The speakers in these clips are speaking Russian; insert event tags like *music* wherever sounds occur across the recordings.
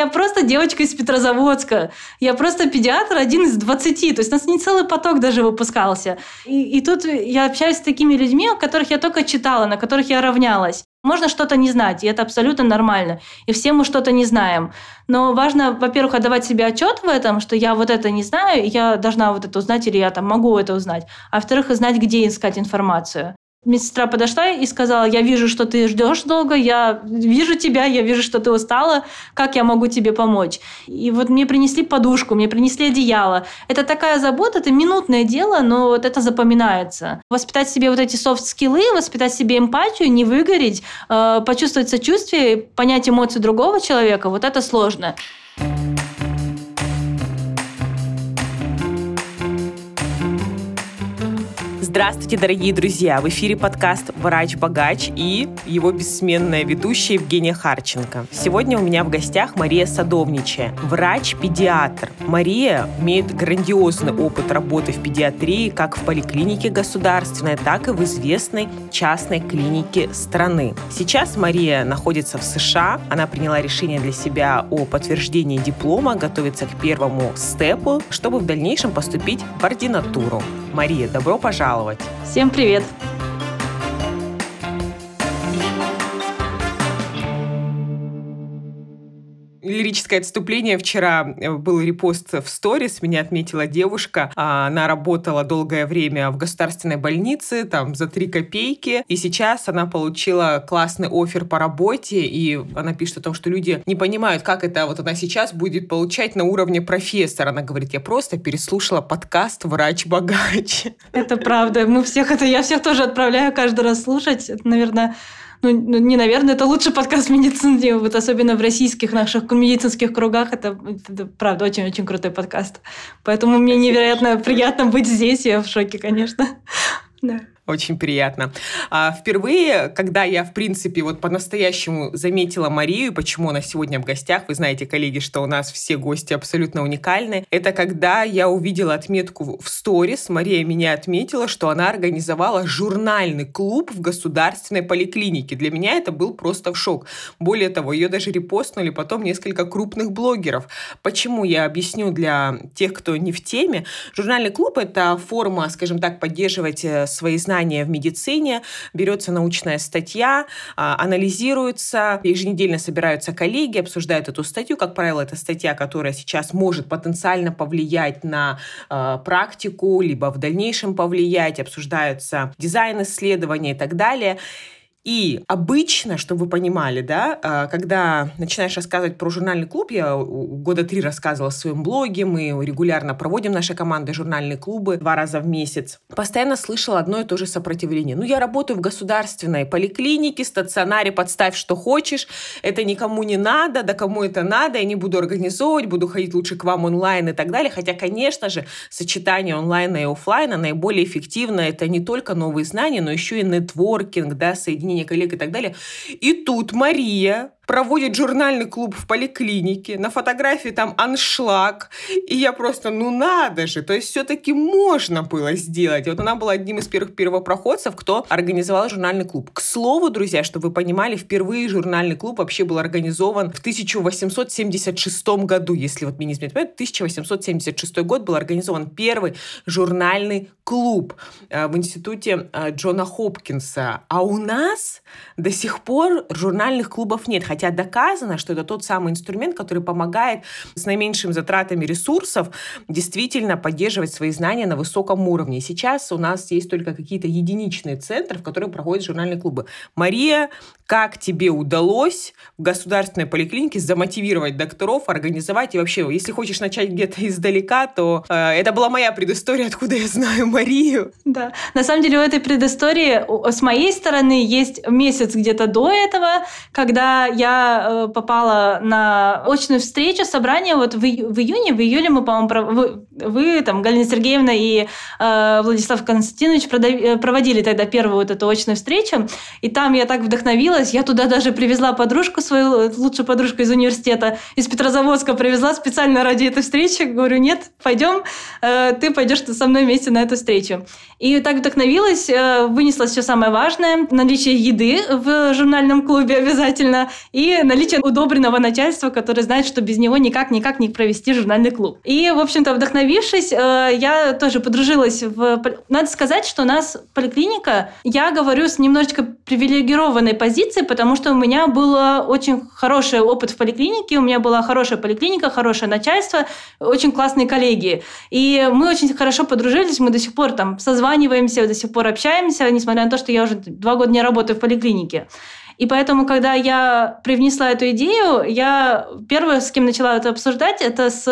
я просто девочка из Петрозаводска. Я просто педиатр один из 20. То есть у нас не целый поток даже выпускался. И, и тут я общаюсь с такими людьми, о которых я только читала, на которых я равнялась. Можно что-то не знать, и это абсолютно нормально. И все мы что-то не знаем. Но важно, во-первых, отдавать себе отчет в этом, что я вот это не знаю, и я должна вот это узнать, или я там могу это узнать. А во-вторых, знать, где искать информацию. Медсестра подошла и сказала, я вижу, что ты ждешь долго, я вижу тебя, я вижу, что ты устала, как я могу тебе помочь? И вот мне принесли подушку, мне принесли одеяло. Это такая забота, это минутное дело, но вот это запоминается. Воспитать себе вот эти софт-скиллы, воспитать себе эмпатию, не выгореть, э, почувствовать сочувствие, понять эмоции другого человека, вот это сложно. Здравствуйте, дорогие друзья! В эфире подкаст «Врач-богач» и его бессменная ведущая Евгения Харченко. Сегодня у меня в гостях Мария Садовничая, врач-педиатр. Мария имеет грандиозный опыт работы в педиатрии как в поликлинике государственной, так и в известной частной клинике страны. Сейчас Мария находится в США. Она приняла решение для себя о подтверждении диплома, готовится к первому степу, чтобы в дальнейшем поступить в ординатуру. Мария, добро пожаловать! Всем привет! Лирическое отступление. Вчера э, был репост в сторис, меня отметила девушка. Она работала долгое время в государственной больнице, там, за три копейки. И сейчас она получила классный офер по работе, и она пишет о том, что люди не понимают, как это вот она сейчас будет получать на уровне профессора. Она говорит, я просто переслушала подкаст «Врач-богач». Это правда. Мы всех это, я всех тоже отправляю каждый раз слушать. Это, наверное, ну, ну, не наверное, это лучший подкаст медицины, вот особенно в российских наших медицинских кругах, это, это правда очень-очень крутой подкаст. Поэтому мне невероятно приятно быть здесь, я в шоке, конечно. Да. Очень приятно. А, впервые, когда я, в принципе, вот по-настоящему заметила Марию, почему она сегодня в гостях, вы знаете, коллеги, что у нас все гости абсолютно уникальны, это когда я увидела отметку в сторис, Мария меня отметила, что она организовала журнальный клуб в государственной поликлинике. Для меня это был просто шок. Более того, ее даже репостнули потом несколько крупных блогеров. Почему? Я объясню для тех, кто не в теме. Журнальный клуб — это форма, скажем так, поддерживать э, свои знания знания в медицине, берется научная статья, а, анализируется, еженедельно собираются коллеги, обсуждают эту статью. Как правило, это статья, которая сейчас может потенциально повлиять на а, практику, либо в дальнейшем повлиять, обсуждаются дизайн исследования и так далее. И обычно, чтобы вы понимали, да, а, когда начинаешь рассказывать про журнальный клуб, я года три рассказывала в своем блоге, мы регулярно проводим нашей командой журнальные клубы два раза в месяц, постоянно слышала одно и то же сопротивление. Ну, я работаю в государственной поликлинике, стационаре, подставь, что хочешь, это никому не надо, да кому это надо, я не буду организовывать, буду ходить лучше к вам онлайн и так далее. Хотя, конечно же, сочетание онлайна и офлайна наиболее эффективно. Это не только новые знания, но еще и нетворкинг, да, соединение объединения коллег и так далее. И тут Мария проводит журнальный клуб в поликлинике, на фотографии там аншлаг, и я просто, ну надо же, то есть все-таки можно было сделать. Вот она была одним из первых первопроходцев, кто организовал журнальный клуб. К слову, друзья, чтобы вы понимали, впервые журнальный клуб вообще был организован в 1876 году, если вот меня не изменяет 1876 год был организован первый журнальный клуб э, в институте э, Джона Хопкинса. А у нас до сих пор журнальных клубов нет, хотя Хотя доказано, что это тот самый инструмент, который помогает с наименьшими затратами ресурсов действительно поддерживать свои знания на высоком уровне. сейчас у нас есть только какие-то единичные центры, в которых проходят журнальные клубы. Мария, как тебе удалось в государственной поликлинике замотивировать докторов, организовать и вообще, если хочешь начать где-то издалека, то э, это была моя предыстория, откуда я знаю Марию. Да, на самом деле у этой предыстории с моей стороны есть месяц где-то до этого, когда я я э, попала на очную встречу, собрание вот в, в июне, в июле мы, по-моему, вы, вы, там, Галина Сергеевна и э, Владислав Константинович э, проводили тогда первую вот эту очную встречу, и там я так вдохновилась, я туда даже привезла подружку свою, лучшую подружку из университета, из Петрозаводска привезла специально ради этой встречи, говорю, нет, пойдем, э, ты пойдешь со мной вместе на эту встречу. И так вдохновилась, э, вынесла все самое важное, наличие еды в журнальном клубе обязательно, и и наличие удобренного начальства, которое знает, что без него никак-никак не провести журнальный клуб. И, в общем-то, вдохновившись, э, я тоже подружилась в... Надо сказать, что у нас поликлиника, я говорю с немножечко привилегированной позиции, потому что у меня был очень хороший опыт в поликлинике, у меня была хорошая поликлиника, хорошее начальство, очень классные коллеги. И мы очень хорошо подружились, мы до сих пор там созваниваемся, до сих пор общаемся, несмотря на то, что я уже два года не работаю в поликлинике. И поэтому, когда я привнесла эту идею, я первое, с кем начала это обсуждать, это с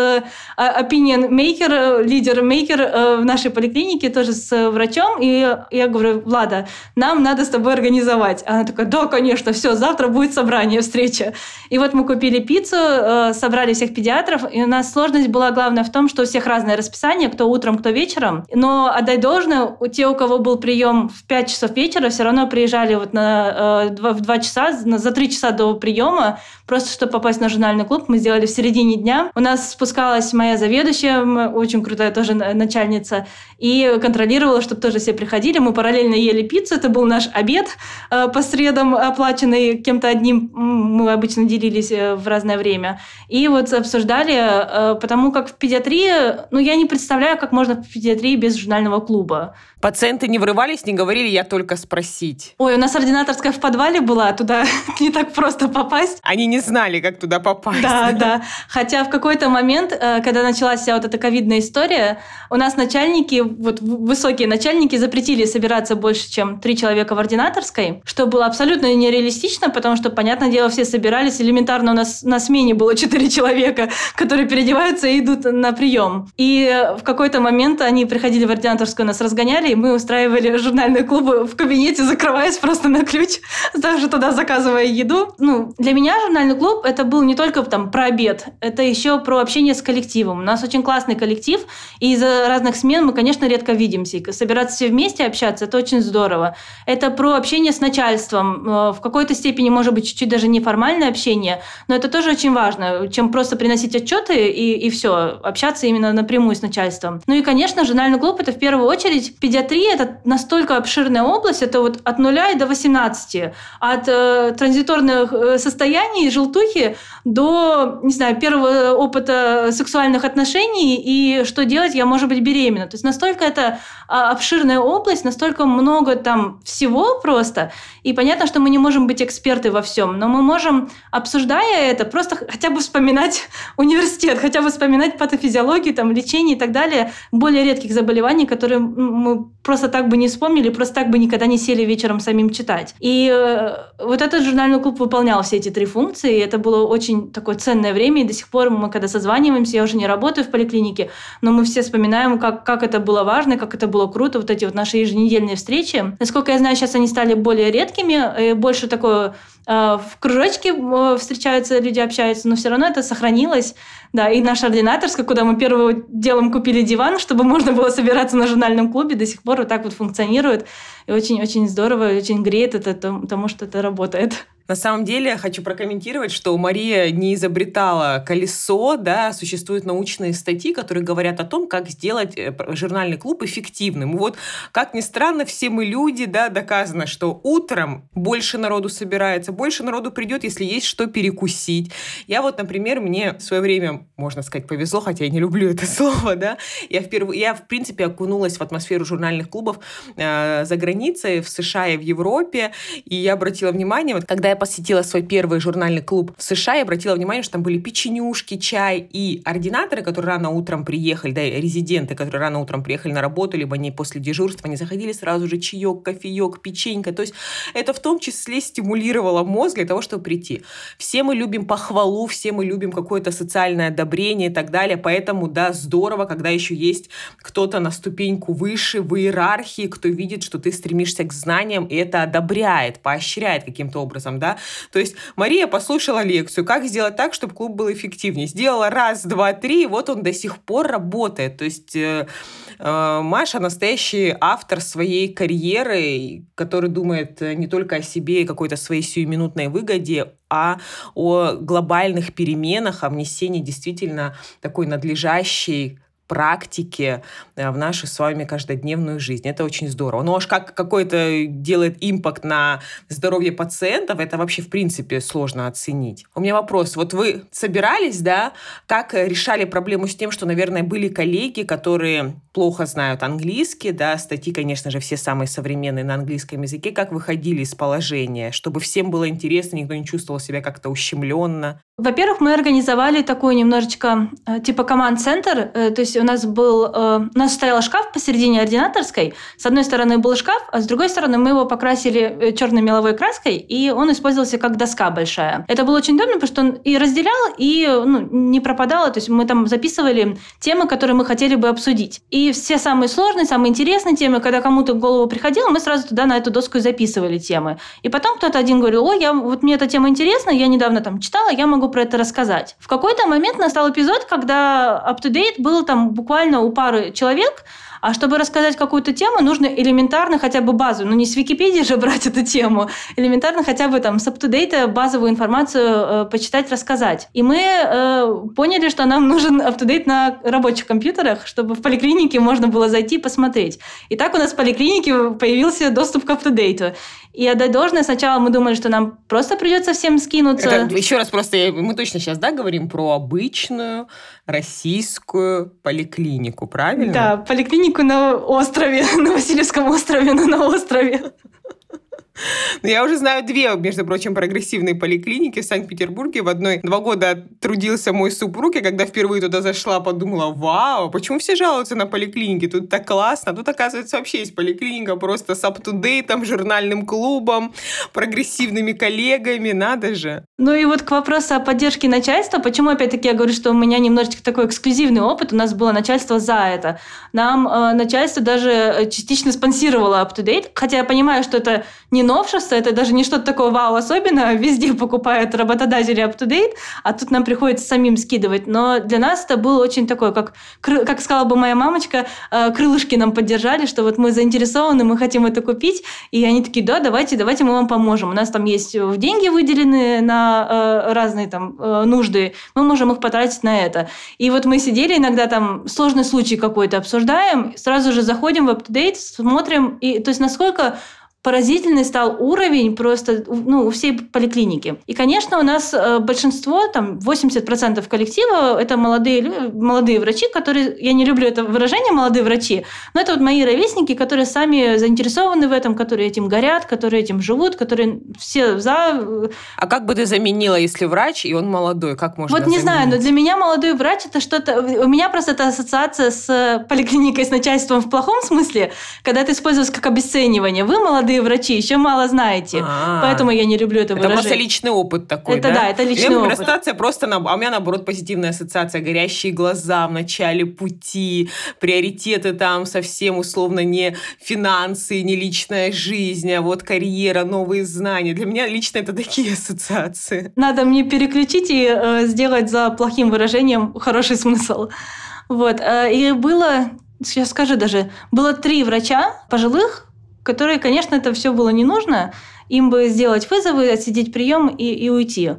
а, opinion maker, лидер мейкер э, в нашей поликлинике, тоже с врачом. И я говорю, Влада, нам надо с тобой организовать. Она такая, да, конечно, все, завтра будет собрание, встреча. И вот мы купили пиццу, э, собрали всех педиатров, и у нас сложность была главная в том, что у всех разное расписание, кто утром, кто вечером. Но отдай должное, у тех, у кого был прием в 5 часов вечера, все равно приезжали вот на, э, в 2 часа, за три часа до приема, просто чтобы попасть на журнальный клуб, мы сделали в середине дня. У нас спускалась моя заведующая, очень крутая тоже начальница, и контролировала, чтобы тоже все приходили. Мы параллельно ели пиццу, это был наш обед э, по средам, оплаченный кем-то одним, мы обычно делились э, в разное время. И вот обсуждали, э, потому как в педиатрии, ну, я не представляю, как можно в педиатрии без журнального клуба. Пациенты не врывались, не говорили, я только спросить. Ой, у нас ординаторская в подвале была, туда *laughs* не так просто попасть. Они не знали, как туда попасть. Да, *laughs* да. Хотя в какой-то момент, э, когда началась вся вот эта ковидная история, у нас начальники, вот высокие начальники запретили собираться больше, чем три человека в ординаторской, что было абсолютно нереалистично, потому что, понятное дело, все собирались. Элементарно у нас на смене было четыре *laughs* человека, которые переодеваются и идут на прием. И в какой-то момент они приходили в ординаторскую, нас разгоняли, и мы устраивали журнальные клубы в кабинете, закрываясь просто на ключ, даже туда заказывая еду. Ну, для меня журнальный клуб это был не только там про обед, это еще про общение с коллективом. У нас очень классный коллектив, и из-за разных смен мы, конечно, редко видимся. собираться все вместе, общаться, это очень здорово. Это про общение с начальством. Э, в какой-то степени, может быть, чуть-чуть даже неформальное общение, но это тоже очень важно, чем просто приносить отчеты и, и все, общаться именно напрямую с начальством. Ну и, конечно, журнальный клуб это в первую очередь педиатрия это настолько обширная область, это вот от нуля до 18, от э, транзиторных э, состояний, желтухи, до, не знаю, первого опыта сексуальных отношений и что делать, я, может быть, беременна. То есть настолько это а, обширная область, настолько много там всего просто. И понятно, что мы не можем быть эксперты во всем, но мы можем, обсуждая это, просто хотя бы вспоминать *laughs* университет, хотя бы вспоминать патофизиологию, там, лечение и так далее, более редких заболеваний, которые мы просто так бы не вспомнили, просто так бы никогда не сели вечером самим читать. И э, вот этот журнальный клуб выполнял все эти три функции, и это было очень такое ценное время, и до сих пор мы, когда созваниваемся, я уже не работаю в поликлинике, но мы все вспоминаем, как, как это было важно, как это было круто, вот эти вот наши еженедельные встречи. Насколько я знаю, сейчас они стали более редкими, больше такое в кружочке э, встречаются, люди общаются, но все равно это сохранилось. Да, и наша ординаторская, куда мы первым делом купили диван, *laughs* чтобы можно было собираться на журнальном клубе, до сих пор вот так вот функционирует. И очень-очень здорово, и очень греет это тому, что это работает. На самом деле, хочу прокомментировать, что Мария не изобретала колесо, да, существуют научные статьи, которые говорят о том, как сделать э, журнальный клуб эффективным. Вот, как ни странно, все мы люди, да, доказано, что утром больше народу собирается, больше народу придет, если есть что перекусить. Я вот, например, мне в свое время, можно сказать, повезло, хотя я не люблю это *laughs* слово, да, я, впервые, я в принципе, окунулась в атмосферу журнальных клубов э, за границей, в США и в Европе, и я обратила внимание, вот когда я посетила свой первый журнальный клуб в США и обратила внимание, что там были печенюшки, чай и ординаторы, которые рано утром приехали, да, резиденты, которые рано утром приехали на работу, либо они после дежурства, они заходили сразу же чаек, кофеек, печенька. То есть это в том числе стимулировало мозг для того, чтобы прийти. Все мы любим похвалу, все мы любим какое-то социальное одобрение и так далее, поэтому, да, здорово, когда еще есть кто-то на ступеньку выше в иерархии, кто видит, что ты стремишься к знаниям, и это одобряет, поощряет каким-то образом, да, да. То есть Мария послушала лекцию, как сделать так, чтобы клуб был эффективнее. Сделала раз, два, три, и вот он до сих пор работает. То есть э, э, Маша настоящий автор своей карьеры, который думает не только о себе и какой-то своей сиюминутной выгоде, а о глобальных переменах, о внесении действительно такой надлежащей практики э, в нашу с вами каждодневную жизнь. Это очень здорово. Но аж как какой-то делает импакт на здоровье пациентов, это вообще в принципе сложно оценить. У меня вопрос. Вот вы собирались, да, как решали проблему с тем, что, наверное, были коллеги, которые плохо знают английский, да, статьи, конечно же, все самые современные на английском языке, как выходили из положения, чтобы всем было интересно, никто не чувствовал себя как-то ущемленно? Во-первых, мы организовали такой немножечко э, типа команд-центр. Э, то есть у нас был, э, у нас стоял шкаф посередине ординаторской. С одной стороны был шкаф, а с другой стороны мы его покрасили черной меловой краской, и он использовался как доска большая. Это было очень удобно, потому что он и разделял, и ну, не пропадало. То есть мы там записывали темы, которые мы хотели бы обсудить. И все самые сложные, самые интересные темы, когда кому-то в голову приходило, мы сразу туда на эту доску и записывали темы. И потом кто-то один говорил, о, я, вот мне эта тема интересна, я недавно там читала, я могу про это рассказать. В какой-то момент настал эпизод, когда UpToDate был там буквально у пары человек, а чтобы рассказать какую-то тему, нужно элементарно хотя бы базу, ну не с Википедии же *laughs* брать эту тему, элементарно хотя бы там с UpToDate базовую информацию э, почитать, рассказать. И мы э, поняли, что нам нужен UpToDate на рабочих компьютерах, чтобы в поликлинике можно было зайти и посмотреть. И так у нас в поликлинике появился доступ к UpToDate. И отдать должное, сначала мы думали, что нам просто придется всем скинуться. Это, еще раз просто, мы точно сейчас, да, говорим про обычную российскую поликлинику, правильно? Да, поликлинику на острове, *laughs* на Васильевском острове, но на острове. Но я уже знаю две, между прочим, прогрессивные поликлиники в Санкт-Петербурге. В одной два года трудился мой супруг, и когда впервые туда зашла, подумала, вау, почему все жалуются на поликлиники? Тут так классно. Тут, оказывается, вообще есть поликлиника просто с up-to-date, журнальным клубом, прогрессивными коллегами, надо же. Ну и вот к вопросу о поддержке начальства, почему, опять-таки, я говорю, что у меня немножечко такой эксклюзивный опыт, у нас было начальство за это. Нам э, начальство даже э, частично спонсировало up-to-date, хотя я понимаю, что это не новшество, это даже не что-то такое вау особенно, везде покупают работодатели up-to-date, а тут нам приходится самим скидывать. Но для нас это было очень такое, как, как сказала бы моя мамочка, э, крылышки нам поддержали, что вот мы заинтересованы, мы хотим это купить, и они такие, да, давайте, давайте мы вам поможем. У нас там есть деньги выделены на э, разные там э, нужды, мы можем их потратить на это. И вот мы сидели иногда там сложный случай какой-то обсуждаем, сразу же заходим в UpToDate, смотрим, и то есть насколько поразительный стал уровень просто ну, у всей поликлиники. И, конечно, у нас э, большинство, там 80% коллектива, это молодые, молодые врачи, которые, я не люблю это выражение «молодые врачи», но это вот мои ровесники, которые сами заинтересованы в этом, которые этим горят, которые этим живут, которые все за... А как бы ты заменила, если врач, и он молодой? Как можно Вот не заменить? знаю, но для меня молодой врач это что-то... У меня просто это ассоциация с поликлиникой, с начальством в плохом смысле, когда это используется как обесценивание. Вы молодой молодые врачи, еще мало знаете. А-а-а. Поэтому я не люблю это, это выражение. Это просто личный опыт такой, Это да, да это личный опыт. Ассоциация просто, на... а у меня наоборот позитивная ассоциация. Горящие глаза в начале пути, приоритеты там совсем условно не финансы, не личная жизнь, а вот карьера, новые знания. Для меня лично это такие *laughs* ассоциации. Надо мне переключить и э, сделать за плохим выражением хороший смысл. Вот. Э, и было сейчас скажу даже, было три врача пожилых, которые, конечно, это все было не нужно. Им бы сделать вызовы, отсидеть прием и, и уйти.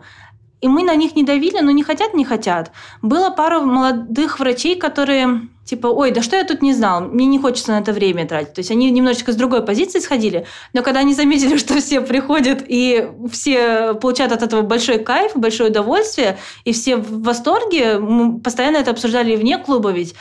И мы на них не давили, но не хотят, не хотят. Было пару молодых врачей, которые типа, ой, да что я тут не знал, мне не хочется на это время тратить. То есть они немножечко с другой позиции сходили, но когда они заметили, *laughs* что все приходят и все получают от этого большой кайф, большое удовольствие, и все в восторге, мы постоянно это обсуждали и вне клуба ведь,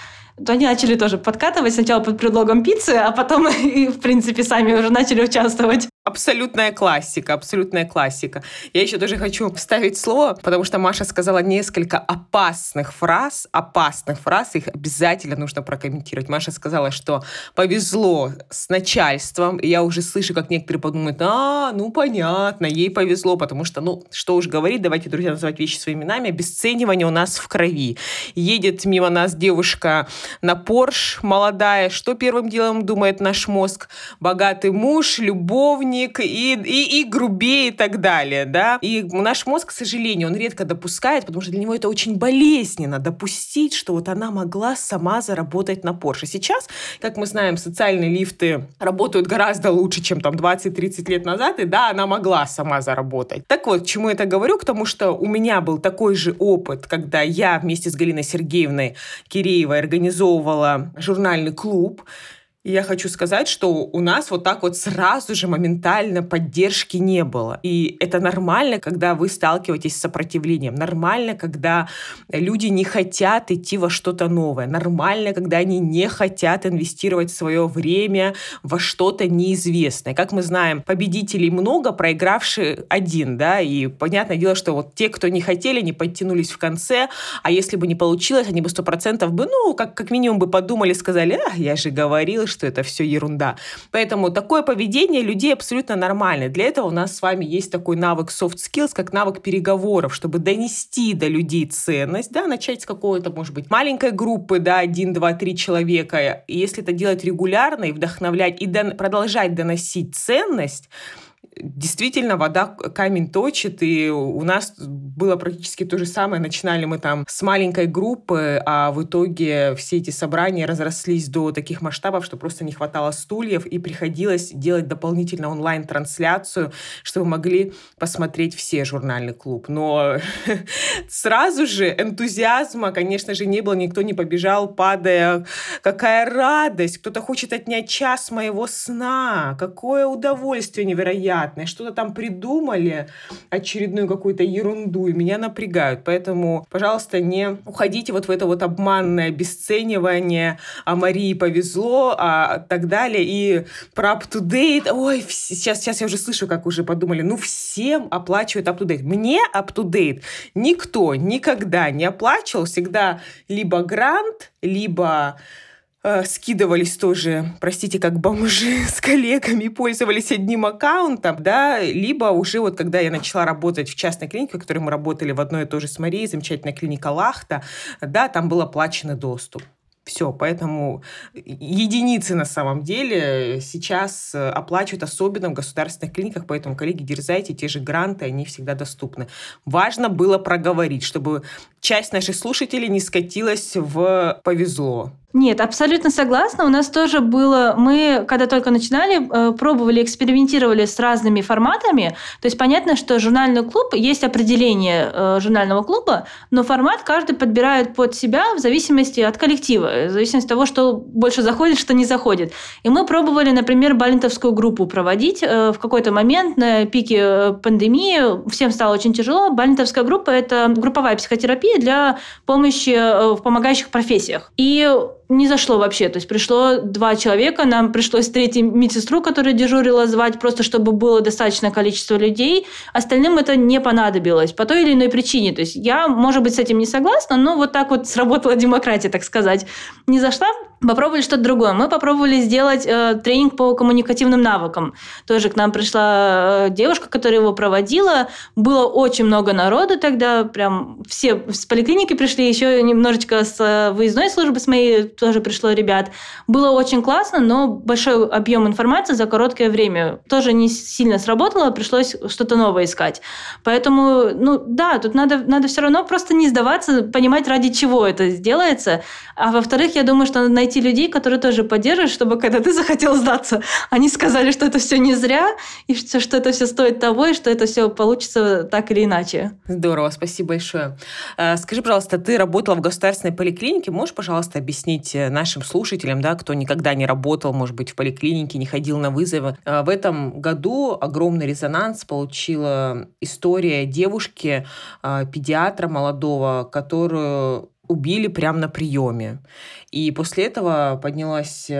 то они начали тоже подкатывать сначала под предлогом пиццы, а потом *laughs* и, в принципе, сами уже начали участвовать. Абсолютная классика, абсолютная классика. Я еще тоже хочу вставить слово, потому что Маша сказала несколько опасных фраз, опасных фраз, их обязательно нужно прокомментировать. Маша сказала, что повезло с начальством, и я уже слышу, как некоторые подумают, а, ну понятно, ей повезло, потому что, ну, что уж говорить, давайте, друзья, называть вещи своими именами, обесценивание у нас в крови. Едет мимо нас девушка на Порш, молодая, что первым делом думает наш мозг? Богатый муж, любовник, и, и, и грубее и так далее, да. И наш мозг, к сожалению, он редко допускает, потому что для него это очень болезненно допустить, что вот она могла сама заработать на Порше. Сейчас, как мы знаем, социальные лифты работают гораздо лучше, чем там 20-30 лет назад, и да, она могла сама заработать. Так вот, чему я это говорю? К тому, что у меня был такой же опыт, когда я вместе с Галиной Сергеевной Киреевой организовала организовывала журнальный клуб, и я хочу сказать, что у нас вот так вот сразу же моментально поддержки не было. И это нормально, когда вы сталкиваетесь с сопротивлением. Нормально, когда люди не хотят идти во что-то новое. Нормально, когда они не хотят инвестировать свое время во что-то неизвестное. Как мы знаем, победителей много, проигравший один, да, и понятное дело, что вот те, кто не хотели, не подтянулись в конце, а если бы не получилось, они бы сто процентов бы, ну, как, как минимум бы подумали, сказали, а, я же говорил, что это все ерунда. Поэтому такое поведение людей абсолютно нормально. Для этого у нас с вами есть такой навык soft skills, как навык переговоров, чтобы донести до людей ценность, да, начать с какой-то, может быть, маленькой группы, да, один, два, три человека. И если это делать регулярно и вдохновлять, и дон- продолжать доносить ценность, действительно вода камень точит, и у нас было практически то же самое. Начинали мы там с маленькой группы, а в итоге все эти собрания разрослись до таких масштабов, что просто не хватало стульев, и приходилось делать дополнительно онлайн-трансляцию, чтобы могли посмотреть все журнальный клуб. Но *laughs* сразу же энтузиазма, конечно же, не было, никто не побежал, падая. Какая радость! Кто-то хочет отнять час моего сна! Какое удовольствие невероятное! Непонятное, что-то там придумали, очередную какую-то ерунду, и меня напрягают. Поэтому, пожалуйста, не уходите вот в это вот обманное обесценивание, а Марии повезло, а так далее, и про up-to-date, ой, сейчас, сейчас я уже слышу, как уже подумали, ну всем оплачивают up-to-date. Мне up-to-date никто никогда не оплачивал, всегда либо грант, либо Э, скидывались тоже, простите, как бомжи *laughs* с коллегами, пользовались одним аккаунтом, да, либо уже вот когда я начала работать в частной клинике, в которой мы работали в одной и той же с Марией, замечательная клиника Лахта, да, там был оплаченный доступ. Все, поэтому единицы на самом деле сейчас э, оплачивают, особенно в государственных клиниках, поэтому, коллеги, дерзайте, те же гранты, они всегда доступны. Важно было проговорить, чтобы часть наших слушателей не скатилась в «повезло». Нет, абсолютно согласна. У нас тоже было, мы, когда только начинали, э, пробовали, экспериментировали с разными форматами. То есть понятно, что журнальный клуб, есть определение э, журнального клуба, но формат каждый подбирает под себя в зависимости от коллектива, в зависимости от того, что больше заходит, что не заходит. И мы пробовали, например, балентовскую группу проводить э, в какой-то момент на пике пандемии. Всем стало очень тяжело. Балентовская группа – это групповая психотерапия для помощи в помогающих профессиях. И не зашло вообще. То есть пришло два человека, нам пришлось третью медсестру, которая дежурила, звать, просто чтобы было достаточное количество людей. Остальным это не понадобилось по той или иной причине. То есть я, может быть, с этим не согласна, но вот так вот сработала демократия, так сказать. Не зашла, попробовали что-то другое. Мы попробовали сделать э, тренинг по коммуникативным навыкам. Тоже к нам пришла э, девушка, которая его проводила. Было очень много народу тогда, прям все с поликлиники пришли, еще немножечко с э, выездной службы с моей тоже пришло ребят. Было очень классно, но большой объем информации за короткое время тоже не сильно сработало, пришлось что-то новое искать. Поэтому, ну да, тут надо, надо все равно просто не сдаваться, понимать, ради чего это сделается. А во-вторых, я думаю, что надо найти людей, которые тоже поддерживают, чтобы когда ты захотел сдаться, они сказали, что это все не зря, и что, что это все стоит того, и что это все получится так или иначе. Здорово, спасибо большое. А, скажи, пожалуйста, ты работала в государственной поликлинике, можешь, пожалуйста, объяснить, объяснить э, нашим слушателям, да, кто никогда не работал, может быть, в поликлинике, не ходил на вызовы. Э, в этом году огромный резонанс получила история девушки, э, педиатра молодого, которую убили прямо на приеме. И после этого поднялась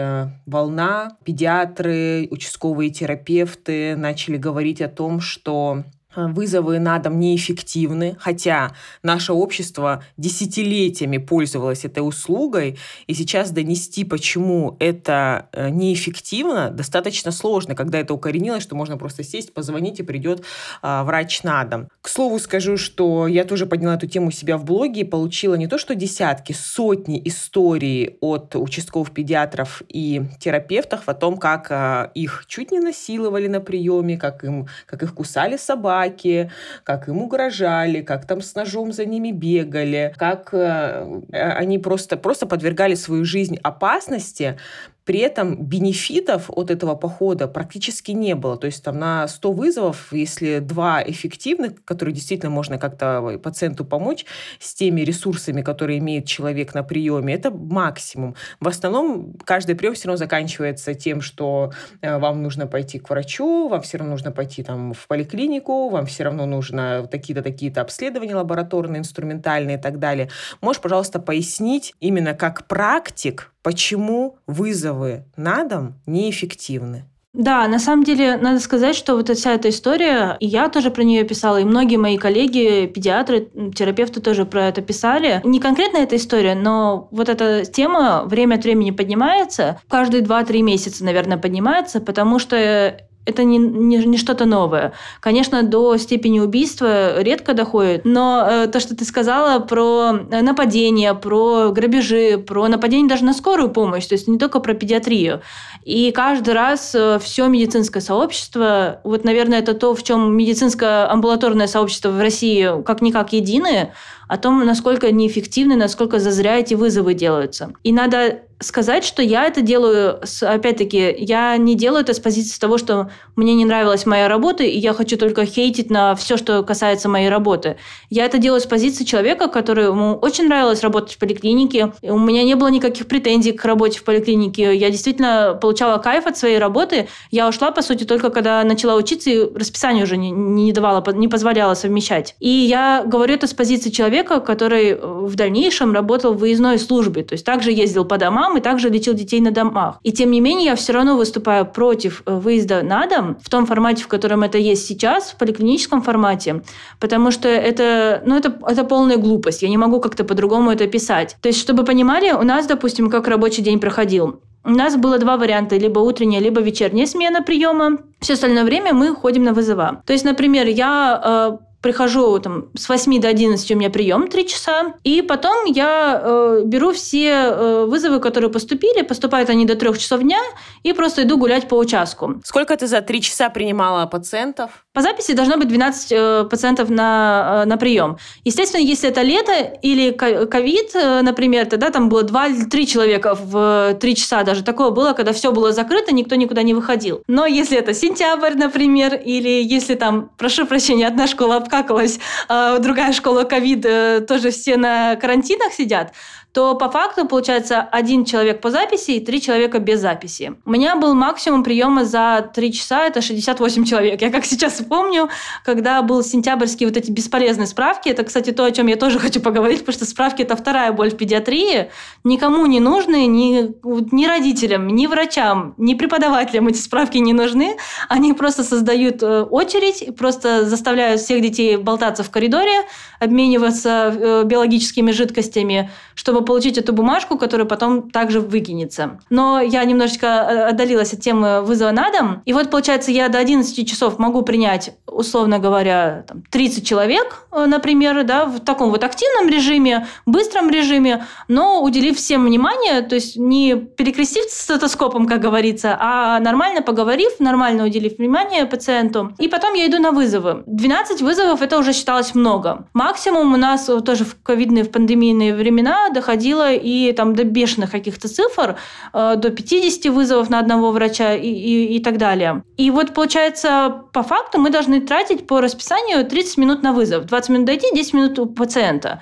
волна. Педиатры, участковые терапевты начали говорить о том, что Э, вызовы на дом неэффективны, хотя наше общество десятилетиями пользовалось этой услугой, и сейчас донести, почему это э, неэффективно, достаточно сложно, когда это укоренилось, что можно просто сесть, позвонить, и придет а, врач на дом. К слову скажу, что я тоже подняла эту тему у себя в блоге и получила не то что десятки, сотни историй от участковых педиатров и терапевтов о том, как а, их чуть не насиловали на приеме, как, им, как их кусали собаки, собаки, как им угрожали, как там с ножом за ними бегали, как э, они просто, просто подвергали свою жизнь опасности При этом бенефитов от этого похода практически не было. То есть там на 100 вызовов, если два эффективных, которые действительно можно как-то пациенту помочь с теми ресурсами, которые имеет человек на приеме, это максимум. В основном каждый прием все равно заканчивается тем, что э, вам нужно пойти к врачу, вам все равно нужно пойти там в поликлинику, вам все равно нужно такие-то, такие-то обследования лабораторные, инструментальные и так далее. Можешь, пожалуйста, пояснить именно как практик, почему вызовы на дом неэффективны? Да, на самом деле, надо сказать, что вот вся эта история, и я тоже про нее писала, и многие мои коллеги, педиатры, терапевты тоже про это писали. Не конкретно эта история, но вот эта тема время от времени поднимается, каждые 2-3 месяца, наверное, поднимается, потому что это не, не, не что-то новое. Конечно, до степени убийства редко доходит, но э, то, что ты сказала про нападения, про грабежи, про нападение даже на скорую помощь, то есть не только про педиатрию. И каждый раз э, все медицинское сообщество, вот, наверное, это то, в чем медицинское амбулаторное сообщество в России как-никак едины, о том, насколько неэффективны, насколько зазря эти вызовы делаются. И надо сказать, что я это делаю, опять-таки, я не делаю это с позиции того, что мне не нравилась моя работа, и я хочу только хейтить на все, что касается моей работы. Я это делаю с позиции человека, которому очень нравилось работать в поликлинике. У меня не было никаких претензий к работе в поликлинике. Я действительно получала кайф от своей работы. Я ушла, по сути, только когда начала учиться, и расписание уже не, не давало, не позволяло совмещать. И я говорю это с позиции человека, который в дальнейшем работал в выездной службе, то есть также ездил по домам, мам и также лечил детей на домах. И тем не менее я все равно выступаю против э, выезда на дом в том формате, в котором это есть сейчас, в поликлиническом формате, потому что это, ну, это, это полная глупость. Я не могу как-то по-другому это писать. То есть, чтобы понимали, у нас, допустим, как рабочий день проходил. У нас было два варианта, либо утренняя, либо вечерняя смена приема. Все остальное время мы ходим на вызова. То есть, например, я э, прихожу там с 8 до 11 у меня прием 3 часа, и потом я э, беру все э, вызовы, которые поступили, поступают они до 3 часов дня, и просто иду гулять по участку. Сколько ты за 3 часа принимала пациентов? По записи должно быть 12 э, пациентов на, э, на прием. Естественно, если это лето или ковид, э, например, тогда там было 2 или 3 человека в 3 часа, даже такое было, когда все было закрыто, никто никуда не выходил. Но если это сентябрь, например, или если там, прошу прощения, одна школа обкакалась, а другая школа ковид, тоже все на карантинах сидят, то по факту получается один человек по записи и три человека без записи. У меня был максимум приема за три часа, это 68 человек. Я как сейчас помню, когда был сентябрьский вот эти бесполезные справки, это, кстати, то, о чем я тоже *laughs* хочу поговорить, потому что справки – это вторая боль в педиатрии. Никому не нужны, ни, ни родителям, ни врачам, ни преподавателям эти справки не нужны. Они просто создают э, очередь, просто заставляют всех детей болтаться в коридоре, обмениваться э, биологическими жидкостями, чтобы чтобы получить эту бумажку, которая потом также выкинется. Но я немножечко э, отдалилась от темы вызова на дом. И вот, получается, я до 11 часов могу принять, условно говоря, там, 30 человек, э, например, да, в таком вот активном режиме, быстром режиме, но уделив всем внимание, то есть не перекрестив стетоскопом, как говорится, а нормально поговорив, нормально уделив внимание пациенту. И потом я иду на вызовы. 12 вызовов это уже считалось много. Максимум у нас тоже в ковидные, в пандемийные времена доходило и там до бешеных каких-то цифр, э, до 50 вызовов на одного врача и, и, и так далее. И вот получается, по факту мы должны тратить по расписанию 30 минут на вызов. 20 минут дойти, 10 минут у пациента.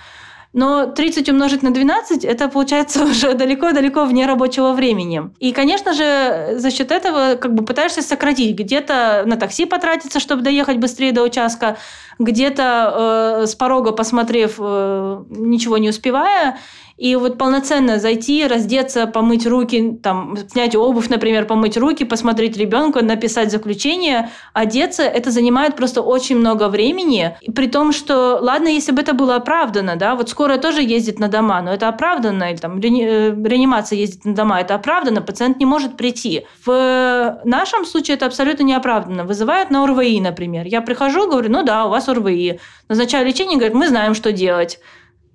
Но 30 умножить на 12 это получается *laughs* уже далеко-далеко вне рабочего времени. И, конечно же, за счет этого как бы пытаешься сократить. Где-то на такси потратиться, чтобы доехать быстрее до участка, где-то э, с порога посмотрев, э, ничего не успевая, и вот полноценно зайти, раздеться, помыть руки, там, снять обувь, например, помыть руки, посмотреть ребенка, написать заключение, одеться, это занимает просто очень много времени. При том, что, ладно, если бы это было оправдано, да, вот скорая тоже ездит на дома, но это оправданно, или там э, реанимация ездит на дома, это оправданно, пациент не может прийти. В нашем случае это абсолютно неоправданно. Вызывают на ОРВИ, например. Я прихожу, говорю, ну да, у вас ОРВИ. Назначаю лечение, говорят, мы знаем, что делать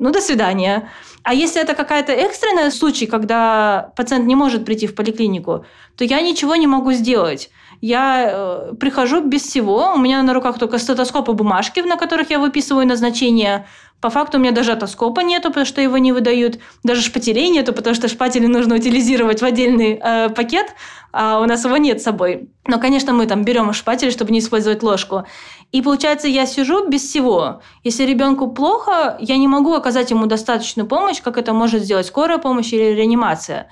ну, до свидания. А если это какая-то экстренная случай, когда пациент не может прийти в поликлинику, то я ничего не могу сделать. Я э, прихожу без всего, у меня на руках только стетоскоп и бумажки, на которых я выписываю назначение, По факту у меня даже отоскопа нету, потому что его не выдают. Даже шпателей нету, потому что шпатели нужно утилизировать в отдельный э, пакет, а у нас его нет с собой. Но, конечно, мы там берем шпатель, чтобы не использовать ложку. И получается, я сижу без всего. Если ребенку плохо, я не могу оказать ему достаточную помощь, как это может сделать скорая помощь или реанимация.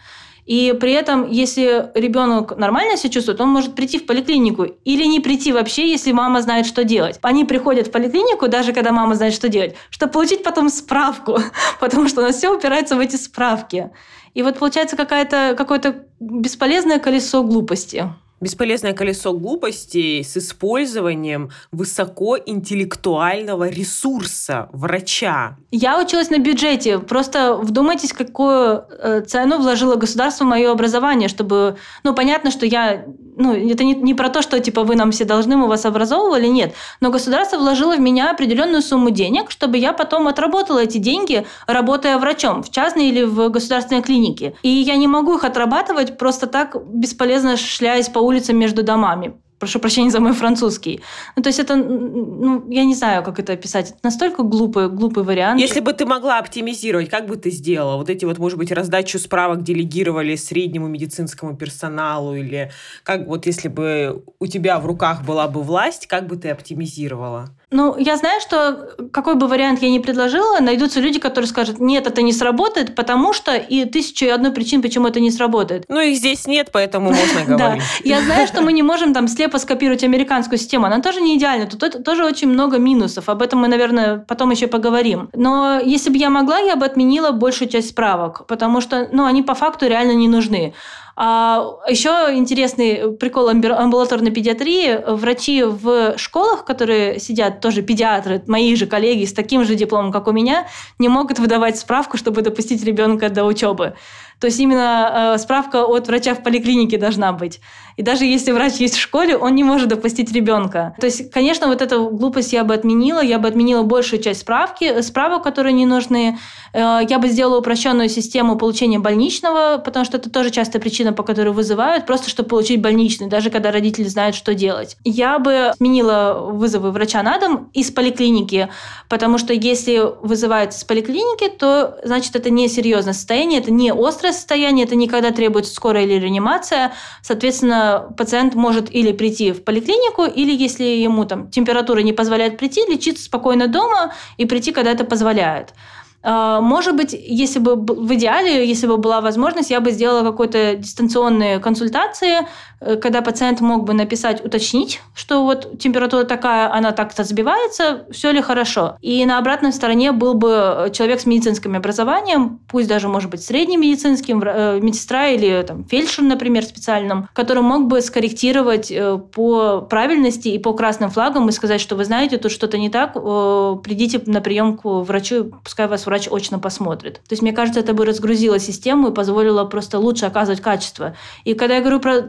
И при этом, если ребенок нормально себя чувствует, он может прийти в поликлинику или не прийти вообще, если мама знает, что делать. Они приходят в поликлинику, даже когда мама знает, что делать, чтобы получить потом справку, *laughs* потому что у нас все упирается в эти справки. И вот получается какое-то бесполезное колесо глупости. Бесполезное колесо глупостей с использованием высокоинтеллектуального ресурса врача. Я училась на бюджете. Просто вдумайтесь, какую э, цену вложило государство в мое образование, чтобы... Ну, понятно, что я... Ну, это не, не про то, что, типа, вы нам все должны, мы вас образовывали, нет. Но государство вложило в меня определенную сумму денег, чтобы я потом отработала эти деньги, работая врачом в частной или в государственной клинике. И я не могу их отрабатывать просто так, бесполезно шляясь по улицам между домами. Прошу прощения за мой французский. Ну, то есть это, ну, я не знаю, как это описать. Это настолько глупый, глупый вариант. Если бы ты могла оптимизировать, как бы ты сделала? Вот эти вот, может быть, раздачу справок делегировали среднему медицинскому персоналу или как вот если бы у тебя в руках была бы власть, как бы ты оптимизировала? Ну, я знаю, что какой бы вариант я ни предложила, найдутся люди, которые скажут, нет, это не сработает, потому что и тысячу и одну причин, почему это не сработает. Ну, их здесь нет, поэтому можно *laughs* говорить. Да, я знаю, что мы не *laughs* можем там слепо скопировать американскую систему, она тоже не идеальна, тут тоже очень много минусов, об этом мы, наверное, потом еще поговорим. Но если бы я могла, я бы отменила большую часть справок, потому что, ну, они по факту реально не нужны. А еще интересный прикол амбулаторной педиатрии. Врачи в школах, которые сидят, тоже педиатры, мои же коллеги с таким же дипломом, как у меня, не могут выдавать справку, чтобы допустить ребенка до учебы. То есть именно э, справка от врача в поликлинике должна быть. И даже если врач есть в школе, он не может допустить ребенка. То есть, конечно, вот эту глупость я бы отменила. Я бы отменила большую часть справки, э, справок, которые не нужны. Э, я бы сделала упрощенную систему получения больничного, потому что это тоже частая причина, по которой вызывают, просто чтобы получить больничный, даже когда родители знают, что делать. Я бы отменила вызовы врача на дом из поликлиники, потому что если вызывают из поликлиники, то значит это не серьезное состояние, это не острое состояние, это никогда требуется скорая или реанимация. Соответственно, пациент может или прийти в поликлинику, или если ему там температура не позволяет прийти, лечиться спокойно дома и прийти, когда это позволяет. А, может быть, если бы в идеале, если бы была возможность, я бы сделала какой-то дистанционные консультации, когда пациент мог бы написать, уточнить, что вот температура такая, она так-то сбивается, все ли хорошо. И на обратной стороне был бы человек с медицинским образованием, пусть даже, может быть, средним медицинским, э, медсестра или там, фельдшер, например, специальным, который мог бы скорректировать э, по правильности и по красным флагам и сказать, что вы знаете, тут что-то не так, придите на прием к врачу, пускай вас врач очно посмотрит. То есть, мне кажется, это бы разгрузило систему и позволило просто лучше оказывать качество. И когда я говорю про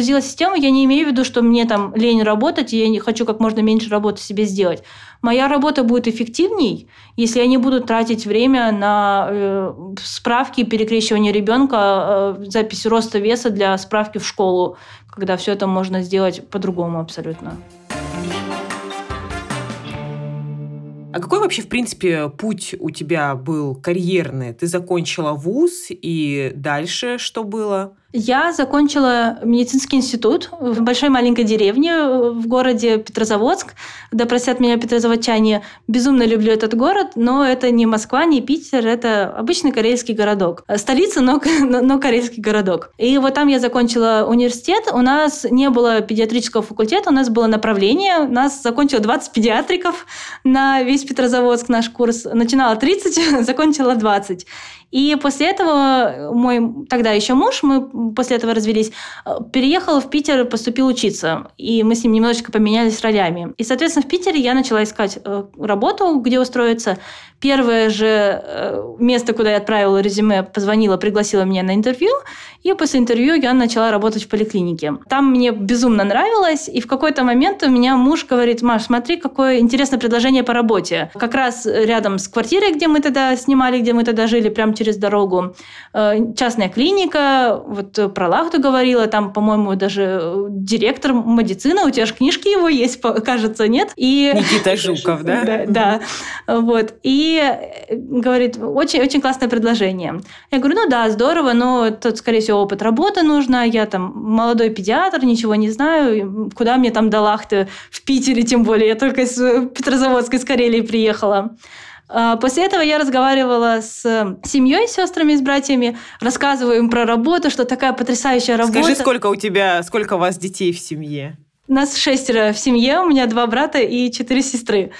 разгрузила систему, я не имею в виду, что мне там лень работать, и я не хочу как можно меньше работы себе сделать. Моя работа будет эффективней, если я не буду тратить время на э, справки, перекрещивание ребенка, э, запись роста веса для справки в школу, когда все это можно сделать по-другому абсолютно. А какой вообще, в принципе, путь у тебя был карьерный? Ты закончила вуз, и дальше что было? Я закончила медицинский институт в большой маленькой деревне э, в городе Петрозаводск. Да простят меня петрозаводчане, безумно люблю этот город, но это не Москва, не Питер, это обычный карельский городок. Столица, *laughs* но, но карельский городок. И вот там я закончила университет. У нас не было педиатрического факультета, у нас было направление. У нас закончило 20 педиатриков на весь Петрозаводск наш курс. Начинала 30, *laughs* закончила 20. И после этого мой тогда еще муж, мы после этого развелись, э, переехал в Питер, поступил учиться. И мы с ним немножечко поменялись ролями. И, соответственно, в Питере я начала искать э, работу, где устроиться. Первое же э, место, куда я отправила резюме, позвонила, пригласила меня на интервью. И после интервью я начала работать в поликлинике. Там мне безумно нравилось. И в какой-то момент у меня муж говорит, Маш, смотри, какое интересное предложение по работе. Как раз рядом с квартирой, где мы тогда снимали, где мы тогда жили, прямо через дорогу. Э, частная клиника, вот вот про Лахту говорила, там, по-моему, даже директор медицины, у тебя же книжки его есть, кажется, нет? И... Никита Жуков, да? Да, да. Вот. И говорит, очень-очень классное предложение. Я говорю, ну да, здорово, но тут, скорее всего, опыт работы нужно, я там молодой педиатр, ничего не знаю, куда мне там до Лахты в Питере, тем более, я только из Петрозаводска, из Карелии приехала. А, после этого я разговаривала с семьей, с сестрами, с братьями, рассказываю им про работу, что такая потрясающая работа. Скажи, сколько у тебя, сколько у вас детей в семье? Нас шестеро в семье, у меня два брата и четыре сестры.